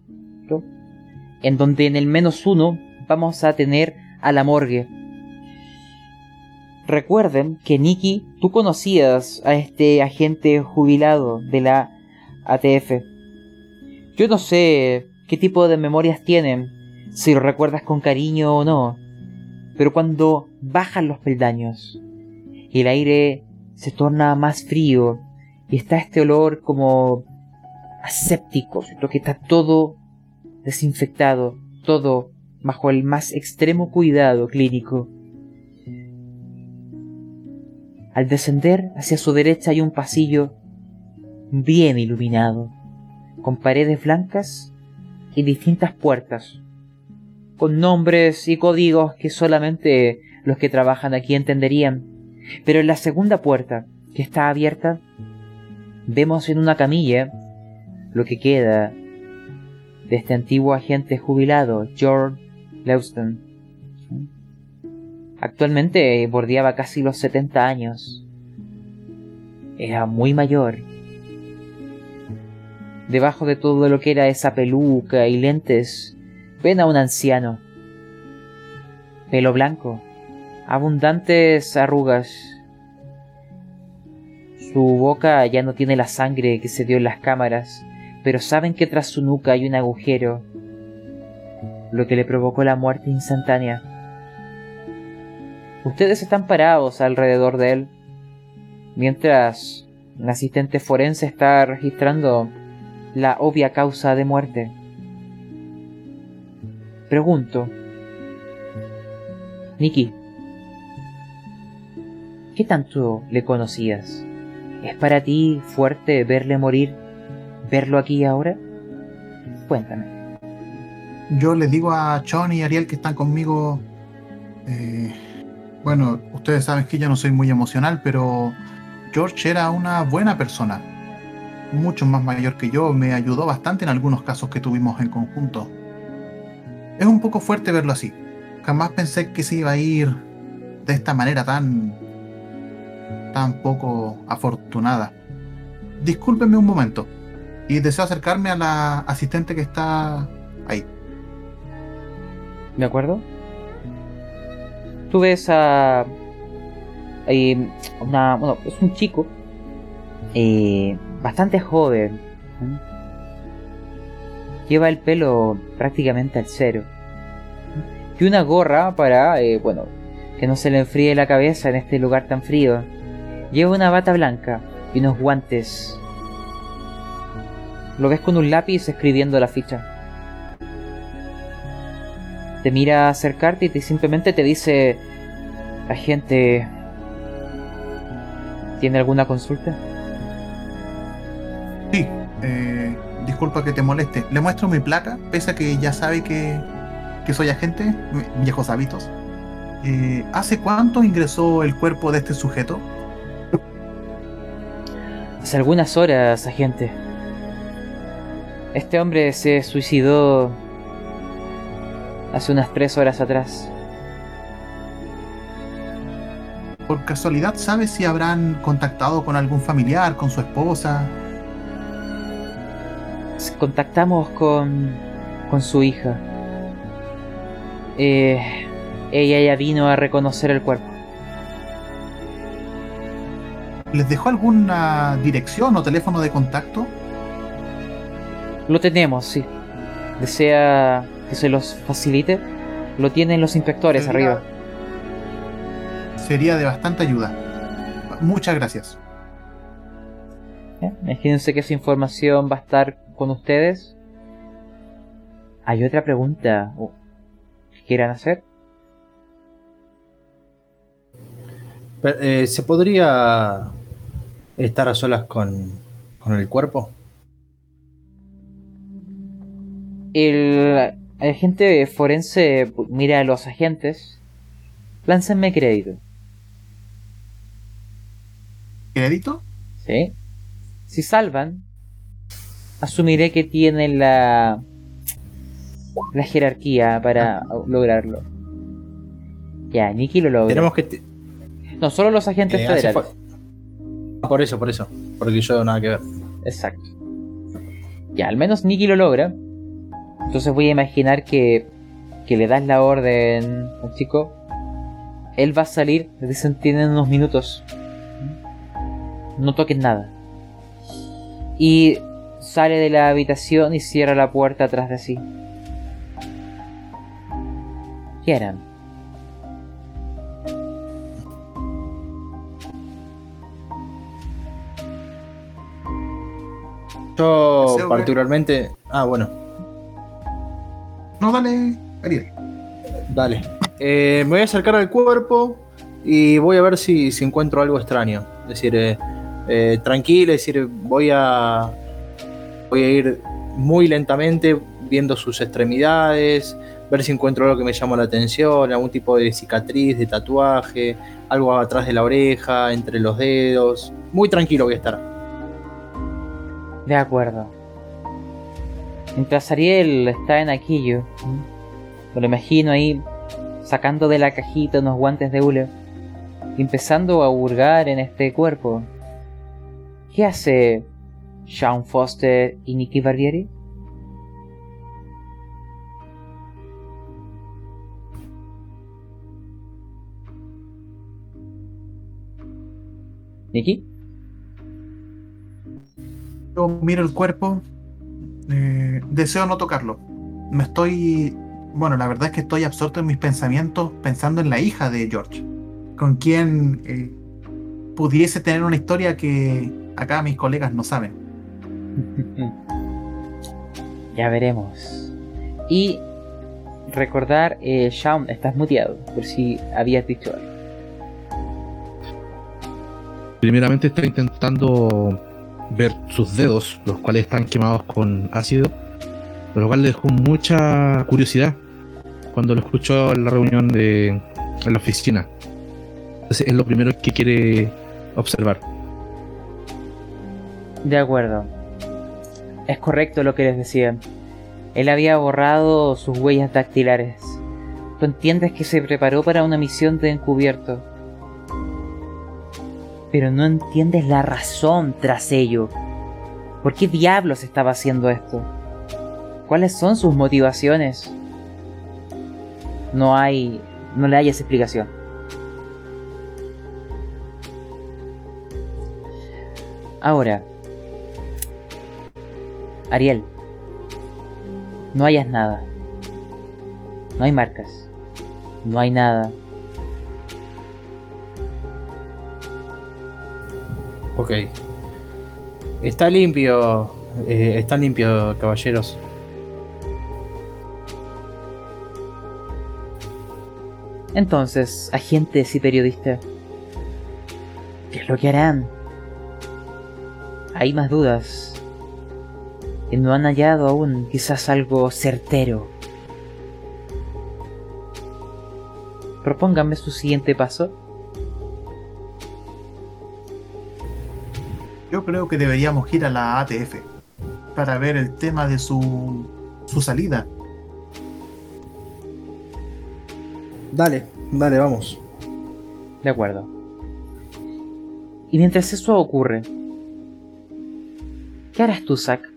en donde en el menos uno vamos a tener a la morgue. Recuerden que Nikki, tú conocías a este agente jubilado de la ATF. Yo no sé qué tipo de memorias tienen, si lo recuerdas con cariño o no, pero cuando bajan los peldaños, y el aire se torna más frío y está este olor como aséptico, lo que está todo desinfectado, todo bajo el más extremo cuidado clínico. Al descender hacia su derecha hay un pasillo bien iluminado, con paredes blancas y distintas puertas, con nombres y códigos que solamente los que trabajan aquí entenderían. Pero en la segunda puerta, que está abierta, vemos en una camilla lo que queda de este antiguo agente jubilado, George Leuston, Actualmente bordeaba casi los 70 años. Era muy mayor. Debajo de todo lo que era esa peluca y lentes, ven a un anciano. Pelo blanco, abundantes arrugas. Su boca ya no tiene la sangre que se dio en las cámaras, pero saben que tras su nuca hay un agujero, lo que le provocó la muerte instantánea. Ustedes están parados alrededor de él, mientras un asistente forense está registrando la obvia causa de muerte. Pregunto, Nikki, ¿qué tanto le conocías? ¿Es para ti fuerte verle morir, verlo aquí ahora? Cuéntame. Yo les digo a Chon y Ariel que están conmigo. eh, bueno, ustedes saben que yo no soy muy emocional, pero George era una buena persona. Mucho más mayor que yo, me ayudó bastante en algunos casos que tuvimos en conjunto. Es un poco fuerte verlo así. Jamás pensé que se iba a ir de esta manera tan. tan poco afortunada. Discúlpenme un momento. Y deseo acercarme a la asistente que está ahí. ¿De acuerdo? Tú ves a. eh, una, bueno, es un chico. eh, bastante joven. ¿m? Lleva el pelo prácticamente al cero. Y una gorra para, eh, bueno, que no se le enfríe la cabeza en este lugar tan frío. Lleva una bata blanca y unos guantes. Lo ves con un lápiz escribiendo la ficha te mira acercarte y te simplemente te dice, agente, ¿tiene alguna consulta? Sí, eh, disculpa que te moleste. Le muestro mi placa, pese a que ya sabe que, que soy agente, viejos hábitos. Eh, ¿Hace cuánto ingresó el cuerpo de este sujeto? Hace algunas horas, agente. Este hombre se suicidó hace unas tres horas atrás. Por casualidad, ¿sabe si habrán contactado con algún familiar, con su esposa? Contactamos con, con su hija. Eh, ella ya vino a reconocer el cuerpo. ¿Les dejó alguna dirección o teléfono de contacto? Lo tenemos, sí. ¿Desea que se los facilite? Lo tienen los inspectores Sería- arriba. Sería de bastante ayuda. Muchas gracias. Imagínense que esa información va a estar con ustedes. ¿Hay otra pregunta que quieran hacer? Pero, eh, ¿Se podría estar a solas con, con el cuerpo? El agente forense mira a los agentes. Láncenme crédito. ¿Crédito? ¿Sí? Si salvan, asumiré que tienen la la jerarquía para lograrlo. Ya, Nikki lo logra. Tenemos que. No, solo los agentes eh, federales. Por eso, por eso. Porque yo nada que ver. Exacto. Ya, al menos Nikki lo logra. Entonces voy a imaginar que, que le das la orden al chico. Él va a salir, le dicen tienen unos minutos. No toquen nada. Y sale de la habitación y cierra la puerta atrás de sí. ¿Qué harán? Yo particularmente. Ah, bueno, No, dale, Ariel. dale. Eh, me voy a acercar al cuerpo y voy a ver si, si encuentro algo extraño. Es decir, eh, eh, tranquilo, es decir, voy a. Voy a ir muy lentamente viendo sus extremidades, ver si encuentro algo que me llama la atención, algún tipo de cicatriz, de tatuaje, algo atrás de la oreja, entre los dedos. Muy tranquilo voy a estar. De acuerdo. Mientras Ariel está en aquello, me lo imagino ahí sacando de la cajita unos guantes de hule empezando a hurgar en este cuerpo. ¿Qué hace Sean Foster y Nicky Barbieri? Yo miro el cuerpo. eh, deseo no tocarlo. Me estoy. Bueno, la verdad es que estoy absorto en mis pensamientos pensando en la hija de George. Con quien eh, pudiese tener una historia que acá mis colegas no saben. ya veremos. Y recordar, eh, Shaun, estás muteado, por si habías dicho algo. Primeramente está intentando ver sus dedos, los cuales están quemados con ácido, lo cual le dejó mucha curiosidad cuando lo escuchó en la reunión de en la oficina. Entonces es lo primero que quiere observar. De acuerdo. Es correcto lo que les decía. Él había borrado sus huellas dactilares. Tú entiendes que se preparó para una misión de encubierto. Pero no entiendes la razón tras ello. ¿Por qué diablos estaba haciendo esto? ¿Cuáles son sus motivaciones? No hay... no le hayas explicación. Ahora, Ariel, no hayas nada. No hay marcas. No hay nada. Ok. Está limpio. eh, está limpio, caballeros. Entonces, agentes y periodistas, ¿qué es lo que harán? Hay más dudas. Y no han hallado aún quizás algo certero. Propónganme su siguiente paso. Yo creo que deberíamos ir a la ATF para ver el tema de su, su salida. Dale, dale, vamos. De acuerdo. Y mientras eso ocurre, ¿qué harás tú, Zack?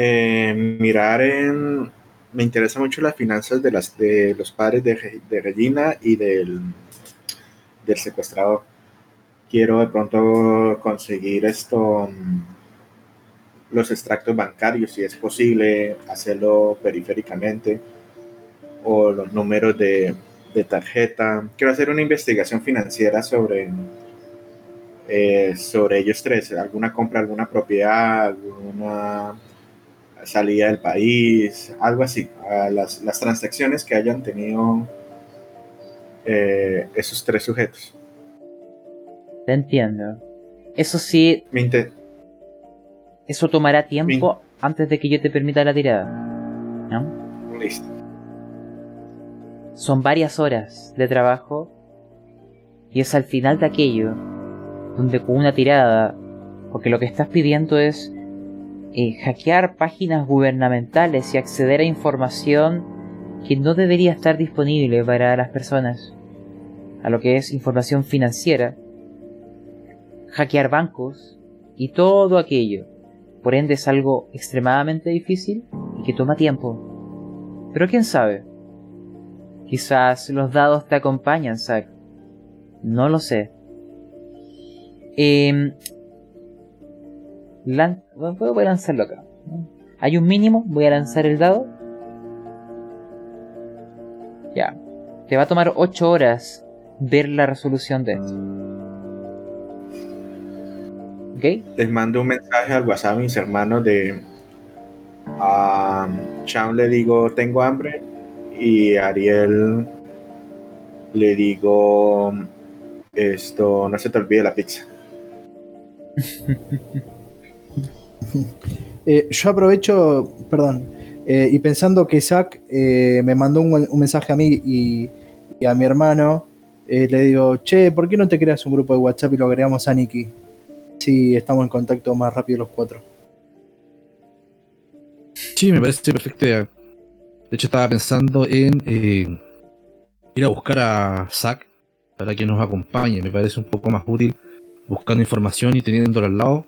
Eh, mirar en. Me interesa mucho las finanzas de, las, de los padres de, de Regina y del, del secuestrador. Quiero de pronto conseguir esto. mm, Los extractos bancarios, si es posible, hacerlo periféricamente. O los números de, de tarjeta. Quiero hacer una investigación financiera sobre, eh, sobre ellos tres. Alguna compra, alguna propiedad, alguna salida del país, algo así. a las, las transacciones que hayan tenido eh, esos tres sujetos. Te entiendo. Eso sí, Me eso tomará tiempo antes de que yo te permita la tirada. ¿No? Listo. Son varias horas de trabajo y es al final de aquello donde con una tirada, porque lo que estás pidiendo es eh, hackear páginas gubernamentales y acceder a información que no debería estar disponible para las personas, a lo que es información financiera, hackear bancos y todo aquello. Por ende es algo extremadamente difícil y que toma tiempo. Pero quién sabe, Quizás los dados te acompañan, Zack. No lo sé. Eh, lan- voy a lanzarlo acá. Hay un mínimo, voy a lanzar el dado. Ya. Te va a tomar 8 horas ver la resolución de esto. ¿Ok? Les mando un mensaje al WhatsApp mis hermanos de... A Cham le digo, tengo hambre. Y a Ariel le digo, esto, no se te olvide la pizza. Eh, yo aprovecho, perdón, eh, y pensando que Zach eh, me mandó un, mensaje a mí y, a mi hermano, eh, le digo, che, ¿por qué no te creas un grupo de WhatsApp y lo agregamos a Nikki? Si estamos en contacto más rápido los cuatro. Sí, me parece perfecta. De hecho, estaba pensando en ir a buscar a Zack para que nos acompañe. Me parece un poco más útil buscando información y teniéndolo al lado.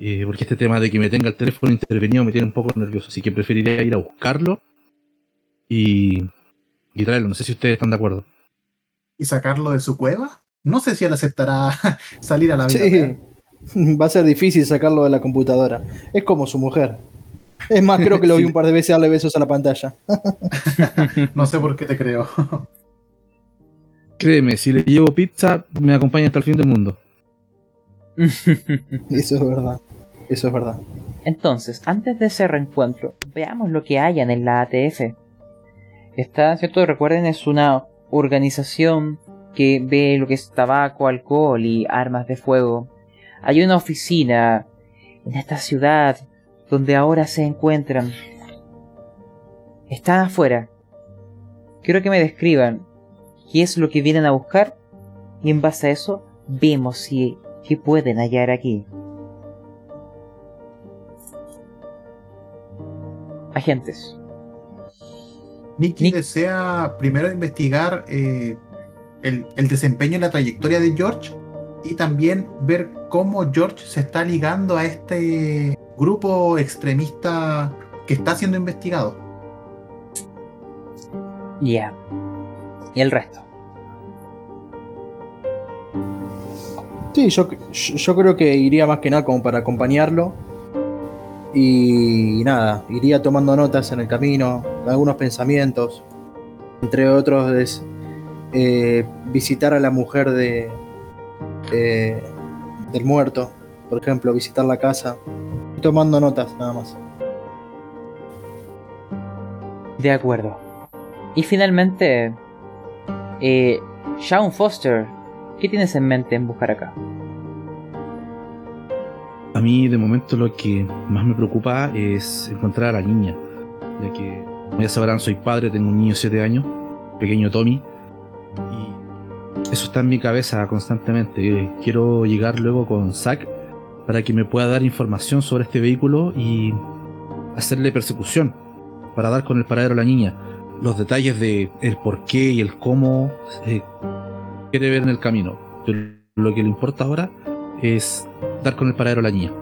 Eh, porque este tema de que me tenga el teléfono intervenido me tiene un poco nervioso. Así que preferiría ir a buscarlo y, y traerlo. No sé si ustedes están de acuerdo. ¿Y sacarlo de su cueva? No sé si él aceptará salir a la vida. Sí, real. va a ser difícil sacarlo de la computadora. Es como su mujer. Es más, creo que lo vi un par de veces darle besos a la pantalla. No sé por qué te creo. Créeme, si le llevo pizza, me acompaña hasta el fin del mundo. Eso es verdad. Eso es verdad. Entonces, antes de ese reencuentro, veamos lo que hayan en la ATF. Esta, ¿cierto? Recuerden, es una organización que ve lo que es tabaco, alcohol y armas de fuego. Hay una oficina en esta ciudad donde ahora se encuentran. Están afuera. Quiero que me describan qué es lo que vienen a buscar y en base a eso vemos si qué pueden hallar aquí. Agentes. Nicky Nick- desea primero investigar eh, el, el desempeño y la trayectoria de George y también ver cómo George se está ligando a este grupo extremista que está siendo investigado. Ya. Y el resto. Sí, yo, yo yo creo que iría más que nada como para acompañarlo. Y nada, iría tomando notas en el camino, algunos pensamientos. Entre otros es eh, visitar a la mujer de, del muerto, por ejemplo, visitar la casa. Tomando notas nada más. De acuerdo. Y finalmente, eh, Shaun Foster, ¿qué tienes en mente en buscar acá? A mí, de momento, lo que más me preocupa es encontrar a la niña. Ya que, como ya sabrán, soy padre, tengo un niño de 7 años, pequeño Tommy. Y eso está en mi cabeza constantemente. Eh, Quiero llegar luego con Zack para que me pueda dar información sobre este vehículo y hacerle persecución para dar con el paradero a la niña. Los detalles de el por qué y el cómo quiere ver en el camino. Pero lo que le importa ahora es dar con el paradero a la niña.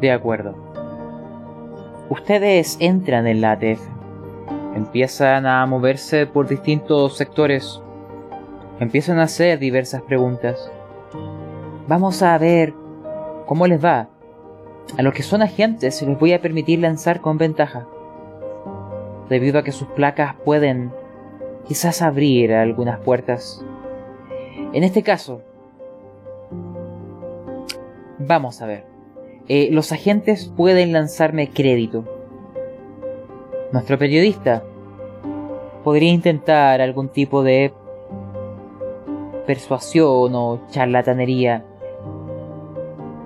De acuerdo. Ustedes entran en la ATF. Empiezan a moverse por distintos sectores. Empiezan a hacer diversas preguntas. Vamos a ver cómo les va. A los que son agentes les voy a permitir lanzar con ventaja. Debido a que sus placas pueden quizás abrir algunas puertas. En este caso, vamos a ver. Eh, los agentes pueden lanzarme crédito. Nuestro periodista podría intentar algún tipo de persuasión o charlatanería.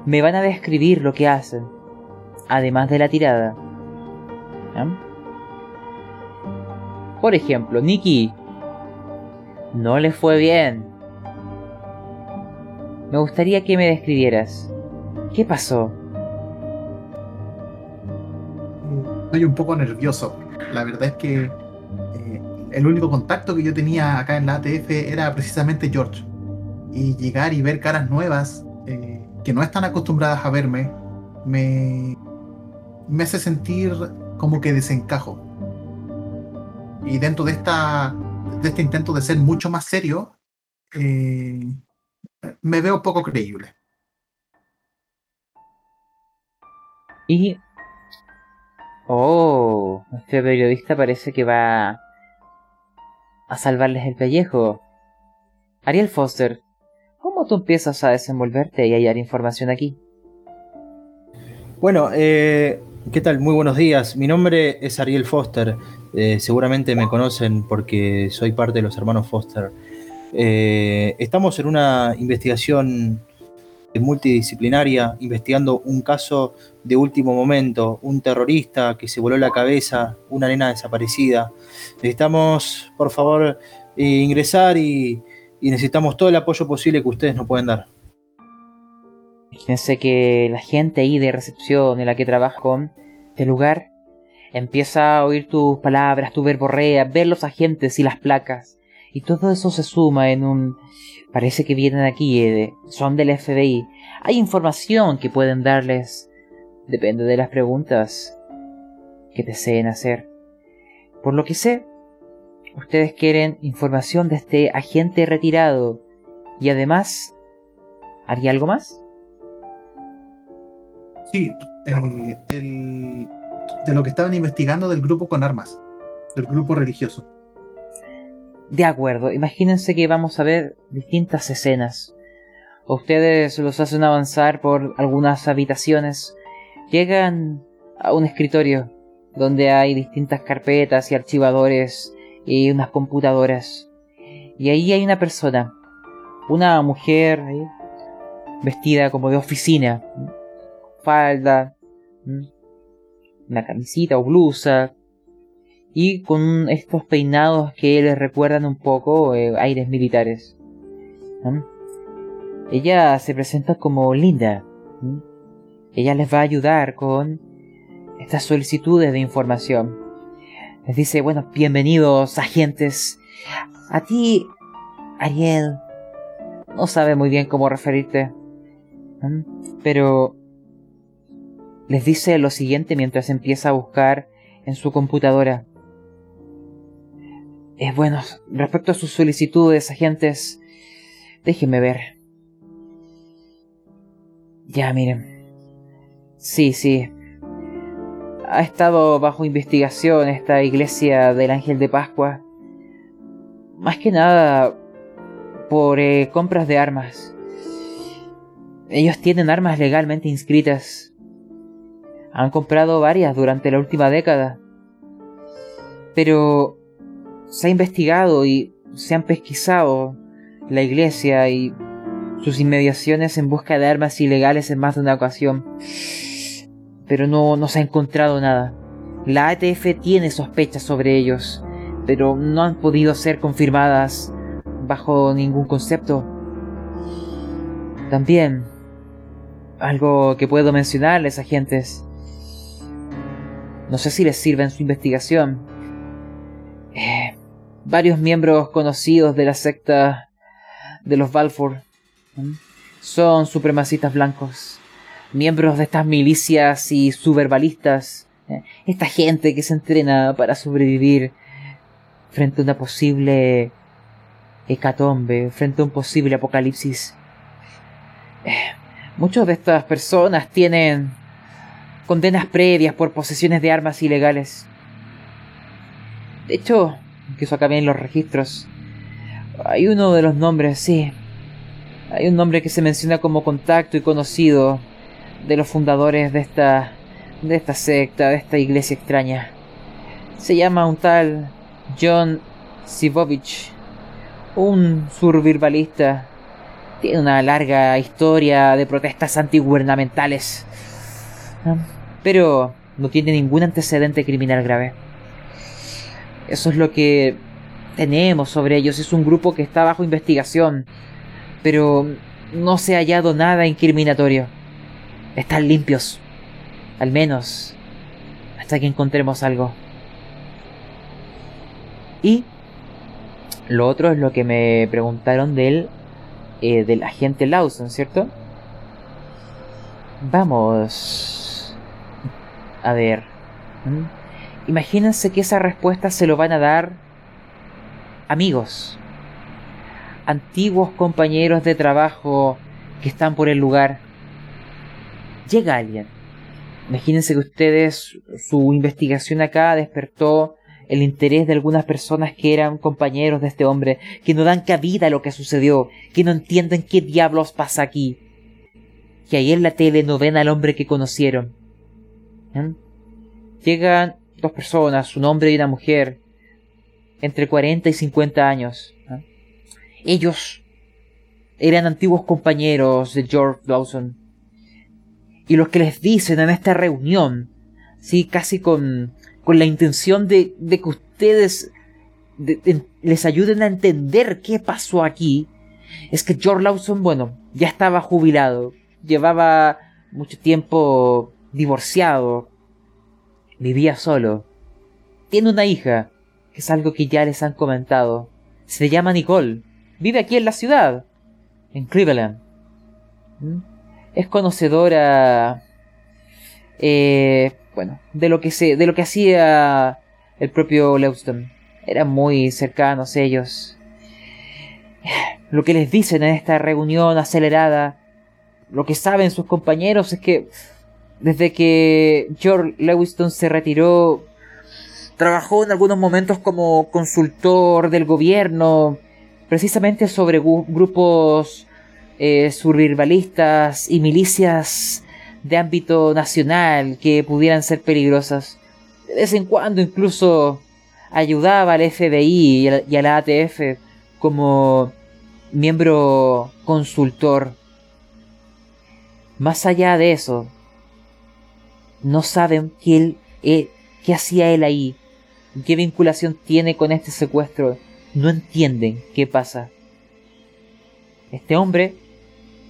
Me van a describir lo que hacen, además de la tirada. Por ejemplo, Nikki. No le fue bien. Me gustaría que me describieras. ¿Qué pasó? Estoy un poco nervioso. La verdad es que eh, el único contacto que yo tenía acá en la ATF era precisamente George. Y llegar y ver caras nuevas eh, que no están acostumbradas a verme me, me hace sentir como que desencajo. Y dentro de, esta, de este intento de ser mucho más serio, eh, me veo poco creíble. Y... Oh, este periodista parece que va a salvarles el pellejo. Ariel Foster, ¿cómo tú empiezas a desenvolverte y a hallar información aquí? Bueno, eh, ¿qué tal? Muy buenos días. Mi nombre es Ariel Foster. Eh, seguramente me conocen porque soy parte de los hermanos Foster. Eh, estamos en una investigación multidisciplinaria, investigando un caso de último momento, un terrorista que se voló la cabeza, una nena desaparecida. Necesitamos, por favor, eh, ingresar y, necesitamos todo el apoyo posible que ustedes nos pueden dar. Fíjense que la gente ahí de recepción en la que trabajo con este lugar Empieza a oír tus palabras, tu verborrea, ver los agentes y las placas. Y todo eso se suma en un... Parece que vienen aquí, eh, son del FBI. Hay información que pueden darles. Depende de las preguntas que deseen hacer. Por lo que sé, ustedes quieren información de este agente retirado. Y además, ¿haría algo más? Sí, el, de lo que estaban investigando del grupo con armas, del grupo religioso. De acuerdo, imagínense que vamos a ver distintas escenas. Ustedes los hacen avanzar por algunas habitaciones, llegan a un escritorio donde hay distintas carpetas y archivadores y unas computadoras. Y ahí hay una persona, una mujer vestida como de oficina, falda, una camisita o blusa, y con estos peinados que les recuerdan un poco eh, aires militares. Ella se presenta como Linda. Ella les va a ayudar con estas solicitudes de información. Les dice, bueno, bienvenidos agentes. A ti, Ariel, no sabe muy bien cómo referirte. Pero les dice lo siguiente mientras empieza a buscar en su computadora. Es bueno, respecto a sus solicitudes, agentes, déjenme ver. Ya, miren. Sí, sí. Ha estado bajo investigación esta iglesia del Ángel de Pascua. Más que nada por eh, compras de armas. Ellos tienen armas legalmente inscritas han comprado varias durante la última década. Pero se ha investigado y se han pesquisado la iglesia y sus inmediaciones en busca de armas ilegales en más de una ocasión. Pero no, no se ha encontrado nada. La ATF tiene sospechas sobre ellos, pero no han podido ser confirmadas bajo ningún concepto. También, algo que puedo mencionarles, agentes, no sé si les sirve en su investigación. Eh, varios miembros conocidos de la secta de los Balfour son supremacistas blancos, miembros de estas milicias y subverbalistas, eh, esta gente que se entrena para sobrevivir frente a una posible hecatombe, frente a un posible apocalipsis. Eh, muchas de estas personas tienen condenas previas por posesiones de armas ilegales. De hecho, que eso acá en los registros, hay uno de los nombres, sí. Hay un nombre que se menciona como contacto y conocido de los fundadores de esta de esta secta, de esta iglesia extraña. Se llama un tal John Sivovich, un survivalista. Tiene una larga historia de protestas antigubernamentales pero no tiene ningún antecedente criminal grave. Eso es lo que tenemos sobre ellos. Es un grupo que está bajo investigación, pero no se ha hallado nada incriminatorio. Están limpios, al menos hasta que encontremos algo. Y lo otro es lo que me preguntaron del, eh, del agente Lawson, ¿cierto? Vamos a ver. Imagínense que esa respuesta se lo van a dar amigos, antiguos compañeros de trabajo que están por el lugar. Llega alguien. Imagínense que ustedes, su investigación acá despertó el interés de algunas personas que eran compañeros de este hombre, que no dan cabida a lo que sucedió, que no entienden qué diablos pasa aquí. Que ahí en la tele no ven al hombre que conocieron. Llegan dos personas, un hombre y una mujer, entre 40 y 50 años. Ellos eran antiguos compañeros de George Dawson. Y lo que les dicen en esta reunión, sí, casi con, con la intención de, de que ustedes les ayuden a entender qué pasó aquí, es que George Lawson, bueno, ya estaba jubilado, llevaba mucho tiempo divorciado. Vivía solo. Tiene una hija, que es algo que ya les han comentado. Se llama Nicole. Vive aquí en la ciudad, en Cleveland. Es conocedora, eh, bueno, de lo que se, de lo que hacía el propio Leuston. Eran muy cercanos ellos. Lo que les dicen en esta reunión acelerada, lo que saben sus compañeros es que desde que George Lewiston se retiró, trabajó en algunos momentos como consultor del gobierno, precisamente sobre grupos eh, survivalistas y milicias de ámbito nacional que pudieran ser peligrosas. De vez en cuando incluso ayudaba al FBI y a la ATF como miembro consultor. Más allá de eso, no saben qué, eh, qué hacía él ahí, qué vinculación tiene con este secuestro, no entienden qué pasa. Este hombre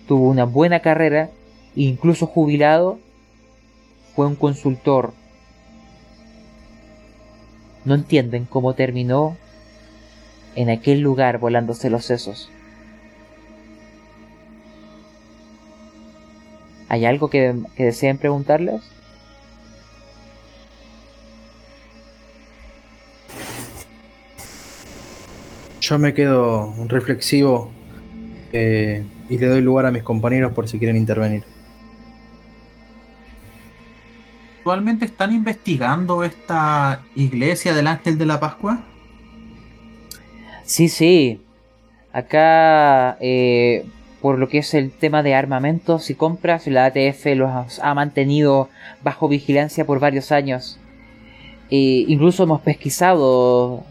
tuvo una buena carrera, incluso jubilado, fue un consultor. No entienden cómo terminó en aquel lugar volándose los sesos. ¿Hay algo que, que deseen preguntarles? Yo me quedo reflexivo eh, y le doy lugar a mis compañeros por si quieren intervenir. ¿Actualmente están investigando esta iglesia del Ángel de la Pascua? Sí, sí. Acá, eh, por lo que es el tema de armamentos y compras, la ATF los ha mantenido bajo vigilancia por varios años. Eh, incluso hemos pesquisado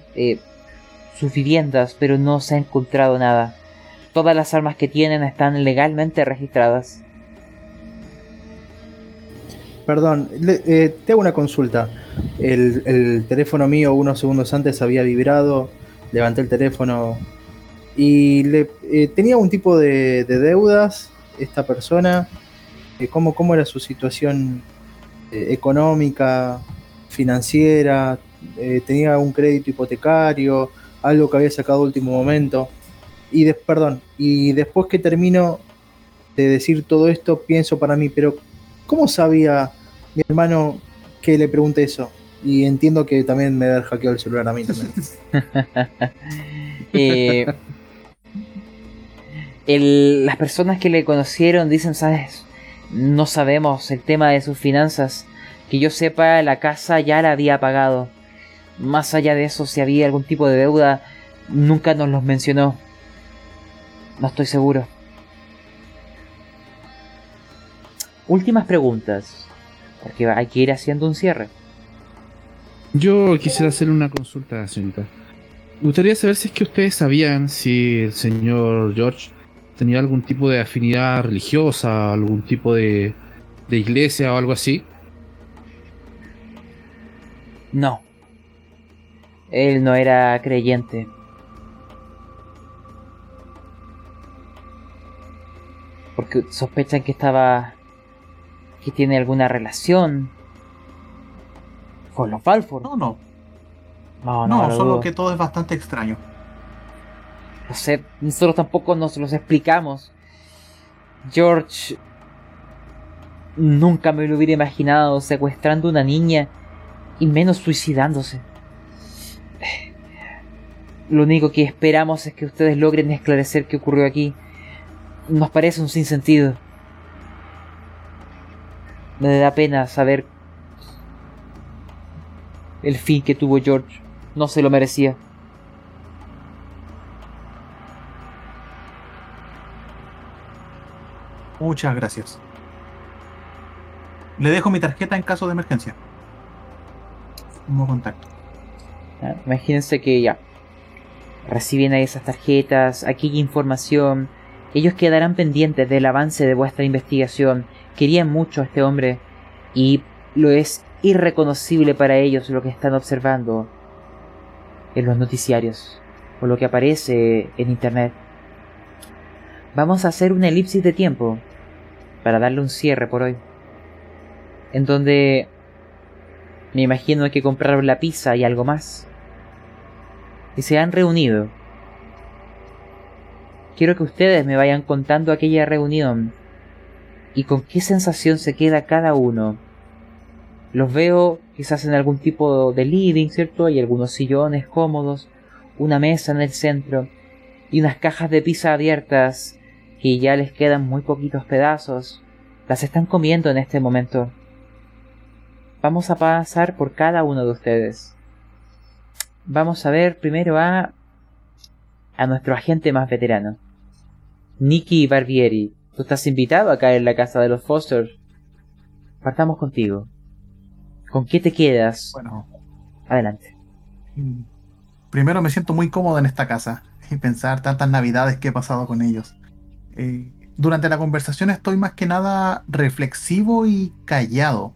sus viviendas, pero no se ha encontrado nada. Todas las armas que tienen están legalmente registradas. Perdón, eh, te hago una consulta. El, teléfono mío unos segundos antes había vibrado, levanté el teléfono y le, eh, tenía un tipo de, deudas esta persona. Eh, ¿cómo, ¿Cómo era su situación económica, financiera? ¿Tenía un crédito hipotecario? algo que había sacado último momento. Y perdón, y después que termino de decir todo esto, pienso para mí, pero ¿cómo sabía mi hermano que le pregunté eso? Y entiendo que también me había hackeado el celular a mí también. Eh, las personas que le conocieron dicen, ¿sabes? No sabemos el tema de sus finanzas. Que yo sepa, la casa ya la había pagado. Más allá de eso, si había algún tipo de deuda, nunca nos los mencionó. No estoy seguro. Últimas preguntas, porque hay que ir haciendo un cierre. Yo quisiera hacer una consulta, señorita. Me gustaría saber si es que ustedes sabían si el señor George tenía algún tipo de afinidad religiosa, algún tipo de, de iglesia o algo así. No. Él no era creyente. Porque sospechan que estaba... que tiene alguna relación con los Balfour. No, no. No, no, solo que todo es bastante extraño. No sé, nosotros tampoco nos los explicamos. George nunca me lo hubiera imaginado secuestrando a una niña y menos suicidándose. Lo único que esperamos es que ustedes logren esclarecer qué ocurrió aquí. Nos parece un sinsentido. Me da pena saber el fin que tuvo George. No se lo merecía. Muchas gracias. Le dejo mi tarjeta en caso de emergencia. Como contacto. Ah, imagínense que ya reciben ahí esas tarjetas, aquella información. Ellos quedarán pendientes del avance de vuestra investigación. Querían mucho a este hombre y lo es irreconocible para ellos lo que están observando en los noticiarios o lo que aparece en internet. Vamos a hacer una elipsis de tiempo para darle un cierre por hoy. En donde Me imagino que compraron la pizza y algo más. Y se han reunido. Quiero que ustedes me vayan contando aquella reunión y con qué sensación se queda cada uno. Los veo quizás en algún tipo de living, ¿cierto? Hay algunos sillones cómodos, una mesa en el centro y unas cajas de pizza abiertas que ya les quedan muy poquitos pedazos. Las están comiendo en este momento. Vamos a pasar por cada uno de ustedes. Vamos a ver primero a a nuestro agente más veterano. Nicky Barbieri, tú estás invitado a caer en la casa de los Foster. Partamos contigo. ¿Con qué te quedas? Bueno, Adelante. mm, primero me siento muy cómodo en esta casa y pensar tantas navidades que he pasado con ellos. Eh, durante la conversación estoy más que nada reflexivo y callado.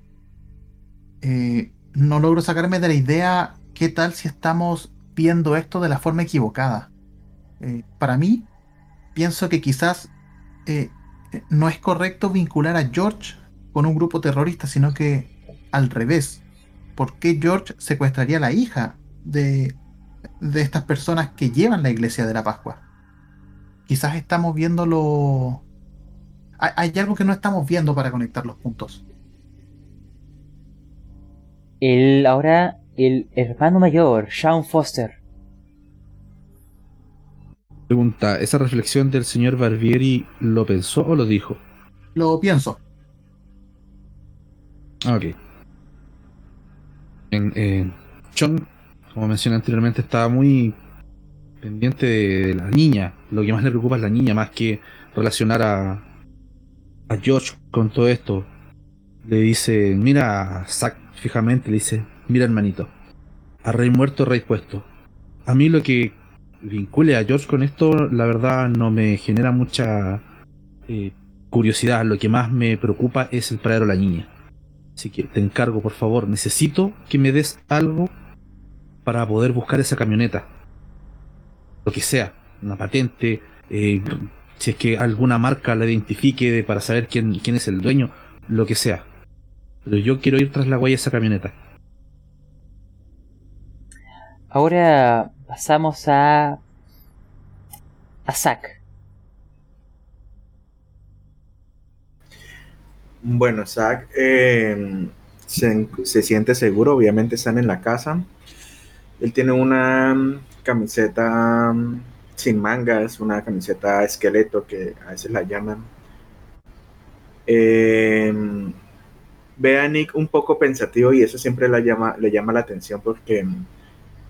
Eh, no logro sacarme de la idea qué tal si estamos viendo esto de la forma equivocada. Eh, para mí, pienso que quizás eh, eh, no es correcto vincular a George con un grupo terrorista, sino que al revés. ¿Por qué George secuestraría a la hija de, de estas personas que llevan la iglesia de la Pascua? Quizás estamos viéndolo... Hay, hay algo que no estamos viendo para conectar los puntos. El ahora el hermano mayor, Sean Foster. Pregunta, ¿esa reflexión del señor Barbieri lo pensó o lo dijo? Lo pienso. Ah, Ok. En, eh, John, como mencioné anteriormente, estaba muy pendiente de la niña. Lo que más le preocupa es la niña, más que relacionar a, a George con todo esto. Le dice, mira, a Zack fijamente, le dice, mira hermanito, a rey muerto, rey puesto. A mí lo que vincule a George con esto, la verdad no me genera mucha eh, curiosidad. Lo que más me preocupa es el paradero de la niña. Así que te encargo, por favor, necesito que me des algo para poder buscar esa camioneta. Lo que sea, una patente, eh, si es que alguna marca la identifique de- para saber quién, quién es el dueño, lo que sea. Pero yo quiero ir tras la huella de esa camioneta. Ahora pasamos a. a Zack. Bueno, Zack eh, se, se siente seguro, obviamente están en la casa. Él tiene una mm, camiseta mm, sin mangas, una camiseta esqueleto que a veces la llaman. Ve a Nick un poco pensativo y eso siempre la llama, le llama la atención porque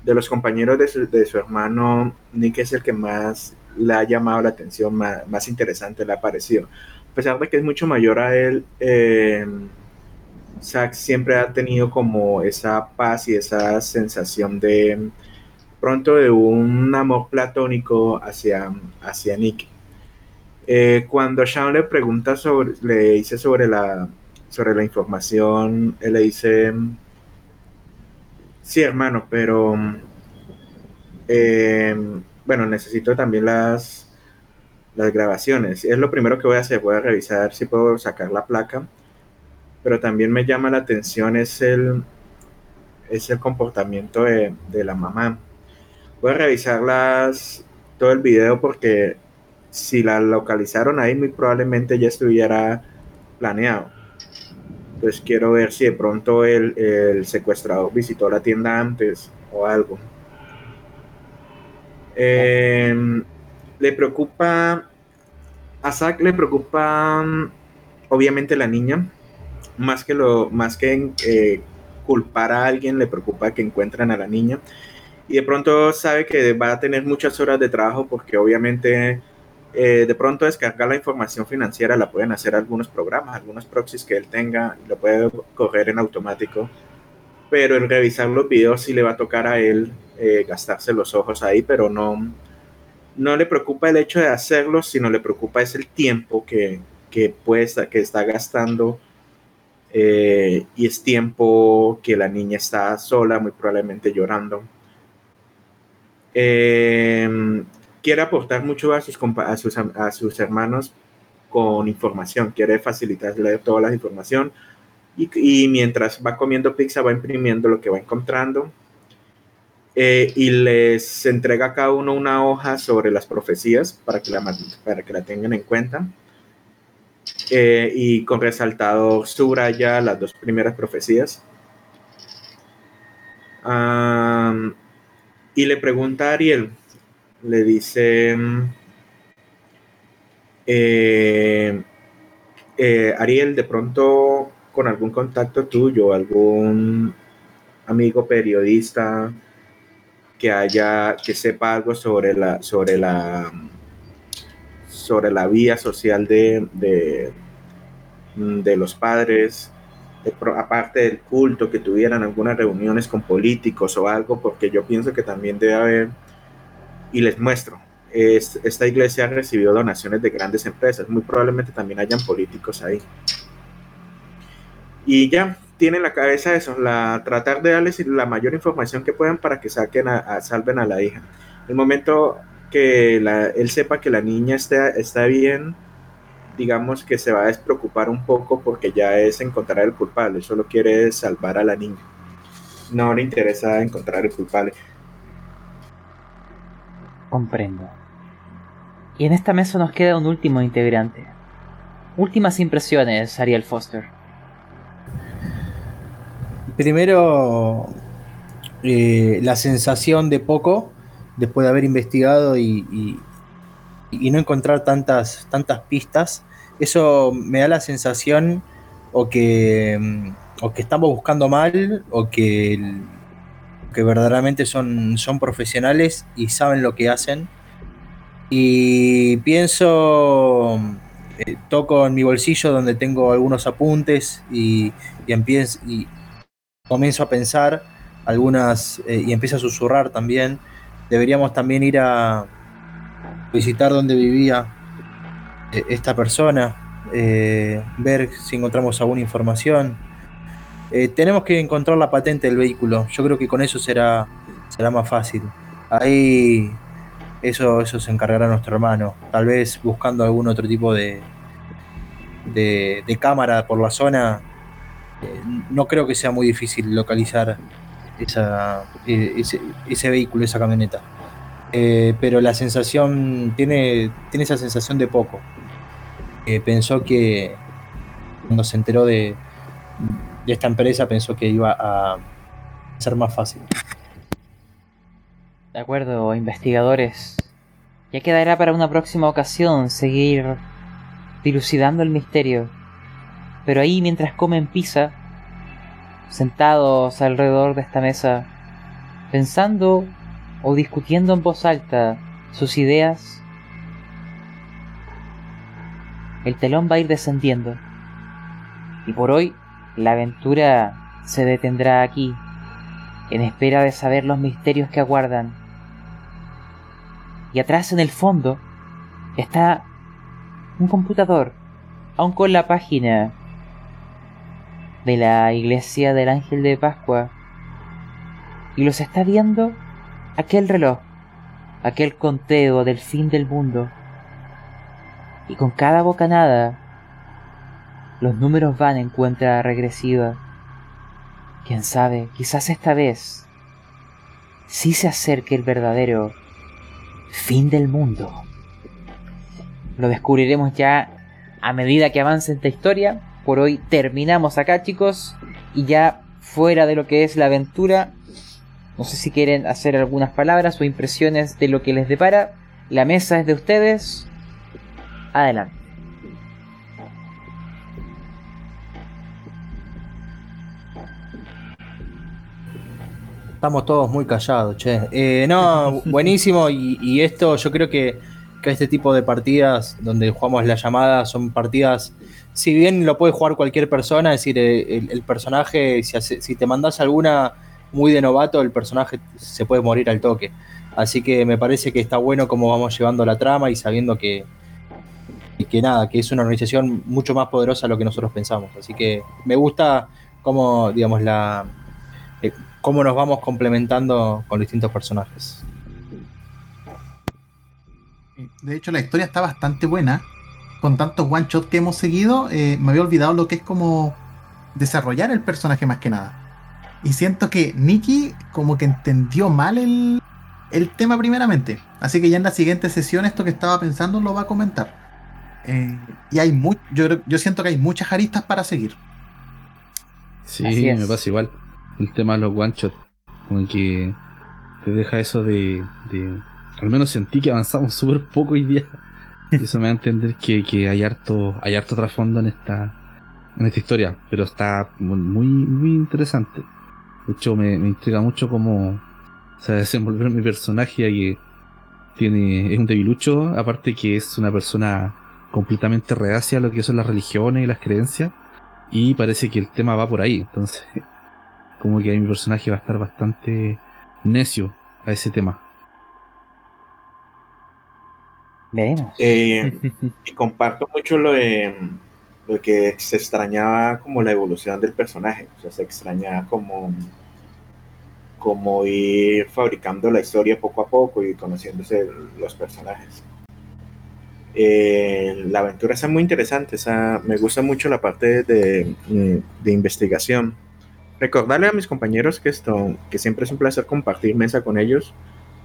de los compañeros de su, hermano, Nick es el que más le ha llamado la atención, más, más interesante le ha parecido a pesar de que es mucho mayor a él, eh, Zack siempre ha tenido como esa paz y esa sensación de pronto de un amor platónico hacia, hacia Nick. Eh, cuando Sean le pregunta sobre, le dice sobre la, sobre la información, él le dice, sí hermano, pero eh, bueno, necesito también las, las grabaciones. Es lo primero que voy a hacer, voy a revisar si puedo sacar la placa, pero también me llama la atención es el, es el comportamiento de, de la mamá. Voy a revisar las, todo el video porque si la localizaron ahí muy probablemente ya estuviera planeado. Entonces quiero ver si de pronto el, el secuestrador visitó la tienda antes o algo. Eh, le preocupa a Zack le preocupa mm, obviamente la niña más que lo más que eh, culpar a alguien le preocupa que encuentran a la niña y de pronto sabe que va a tener muchas horas de trabajo porque obviamente eh, de pronto descargar la información financiera la pueden hacer algunos programas algunos proxies que él tenga lo puede correr en automático pero el revisar los videos sí le va a tocar a él eh, gastarse los ojos ahí pero no no le preocupa el hecho de hacerlo, sino le preocupa es el tiempo que, que, puede que está gastando eh, y es tiempo que la niña está sola, muy probablemente llorando. Eh, quiere aportar mucho a sus, a, sus, a sus hermanos con información, quiere facilitarle toda la información Y, mientras va comiendo pizza va imprimiendo lo que va encontrando. Eh, y les entrega a cada uno una hoja sobre las profecías para que la, para que la tengan en cuenta. Eh, y con resaltado subraya las dos primeras profecías. y le pregunta a Ariel, le dice, eh, eh, Ariel, de pronto con algún contacto tuyo, algún amigo periodista que haya, que sepa algo sobre la, sobre la, sobre la vía social de, de, de los padres, aparte del culto, que tuvieran algunas reuniones con políticos o algo, porque yo pienso que también debe haber, y les muestro, esta iglesia ha recibido donaciones de grandes empresas, muy probablemente también hayan políticos ahí. Y ya, tienen la cabeza eso, la, tratar de darles la mayor información que puedan para que saquen a, salven a la hija. El momento que él sepa que la niña está, está bien, digamos que se va a despreocupar un poco porque ya es encontrar el culpable, solo quiere salvar a la niña. No le interesa encontrar el culpable. Comprendo. Y en esta mesa nos queda un último integrante. Últimas impresiones, Ariel Foster. Primero, eh, la sensación de poco, después de haber investigado y, y, no encontrar tantas, tantas pistas, eso me da la sensación o que, mm, o que estamos buscando mal o que, que verdaderamente son, son profesionales y saben lo que hacen. Y pienso, eh, toco en mi bolsillo donde tengo algunos apuntes y, y, empiezo, y comienzo a pensar algunas eh, y empiezo a susurrar también. Deberíamos también ir a visitar donde vivía eh, esta persona, ver si encontramos alguna información. Eh, tenemos que encontrar la patente del vehículo. Yo creo que con eso será, será más fácil. Ahí eso, eso se encargará nuestro hermano. Tal vez buscando algún otro tipo de, de, cámara por la zona. no creo que sea muy difícil localizar esa, ese, ese vehículo, esa camioneta. Eh, pero la sensación, tiene, tiene esa sensación de poco. Eh, pensó que cuando se enteró de, de esta empresa, pensó que iba a ser más fácil. De acuerdo, investigadores. Ya quedará para una próxima ocasión seguir dilucidando el misterio. Pero ahí mientras comen pizza, sentados alrededor de esta mesa, pensando o discutiendo en voz alta sus ideas, el telón va a ir descendiendo. Y por hoy la aventura se detendrá aquí, en espera de saber los misterios que aguardan. Y atrás en el fondo está un computador, aún con la página de la iglesia del ángel de Pascua. Y los está viendo aquel reloj, aquel conteo del fin del mundo. Y con cada bocanada, los números van en cuenta regresiva. Quién sabe, quizás esta vez sí se acerque el verdadero fin del mundo. Lo descubriremos ya a medida que avance esta historia. Por hoy terminamos acá, chicos, y ya fuera de lo que es la aventura, no sé si quieren hacer algunas palabras o impresiones de lo que les depara. La mesa es de ustedes. Adelante. Estamos todos muy callados, che. Eh, no, buenísimo. Y, esto, yo creo que, este tipo de partidas donde jugamos la llamada son partidas. Si bien lo puede jugar cualquier persona, es decir, el, personaje, si, te mandas alguna muy de novato, el personaje se puede morir al toque. Así que me parece que está bueno como vamos llevando la trama y sabiendo que, que nada, que es una organización mucho más poderosa de lo que nosotros pensamos. Así que me gusta cómo, digamos, la eh, cómo nos vamos complementando con distintos personajes. De hecho, la historia está bastante buena. Con tantos one shots que hemos seguido, eh, me había olvidado lo que es como desarrollar el personaje más que nada. Y siento que Nikki como que entendió mal el, el tema primeramente. Así que ya en la siguiente sesión esto que estaba pensando lo va a comentar. Eh, y hay mu yo, yo siento que hay muchas aristas para seguir. Sí, me pasa igual. El tema de los one shot. Como que te deja eso de. de- al menos sentí que avanzamos súper poco hoy día. Y eso me da a entender que, que hay harto, hay harto trasfondo en esta, en esta historia. Pero está muy, muy, interesante. De hecho, me, me intriga mucho cómo se desenvolver mi personaje, que tiene, es un debilucho, aparte que es una persona completamente reacia a lo que son las religiones y las creencias. Y parece que el tema va por ahí. Entonces, como que ahí mi personaje va a estar bastante necio a ese tema. Veremos. Eh, y comparto mucho lo de, lo de que se extrañaba como la evolución del personaje. O sea, se extrañaba como, como ir fabricando la historia poco a poco y conociéndose los personajes. Eh, la aventura está muy interesante. esa- me gusta mucho la parte de, de investigación. Recordarle a mis compañeros que esto, que siempre es un placer compartir mesa con ellos.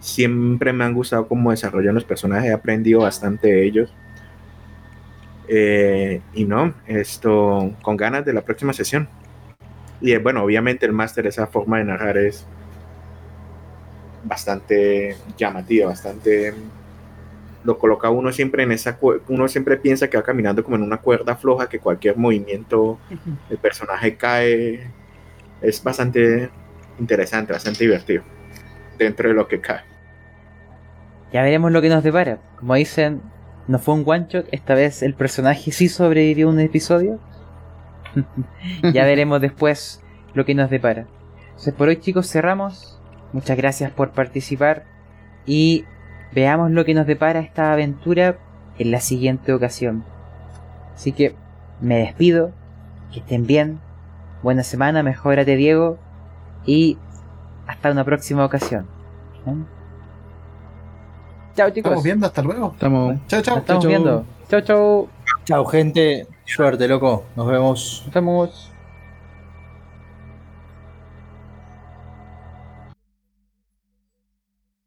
Siempre me han gustado cómo desarrollan los personajes, he aprendido bastante de ellos. Eh, y no, esto con ganas de la próxima sesión. Y eh, bueno, obviamente el máster, esa forma de narrar es bastante llamativa, bastante lo coloca uno siempre en esa uno siempre piensa que va caminando como en una cuerda floja que cualquier movimiento el personaje cae es bastante interesante bastante divertido dentro de lo que cae Ya veremos lo que nos depara. Como dicen, no fue un one shot, esta vez el personaje sí sobrevivió a un episodio. ya veremos después lo que nos depara. Entonces por hoy chicos cerramos. Muchas gracias por participar y veamos lo que nos depara esta aventura en la siguiente ocasión. Así que me despido, que estén bien, buena semana, mejórate Diego y hasta una próxima ocasión. ¿Eh? Chao chicos. Estamos viendo, hasta luego. Estamos. Chao, chao. Estamos Chau, chau. viendo. Chau, chau. Chao, gente. Suerte, loco. Nos vemos. Nos vemos.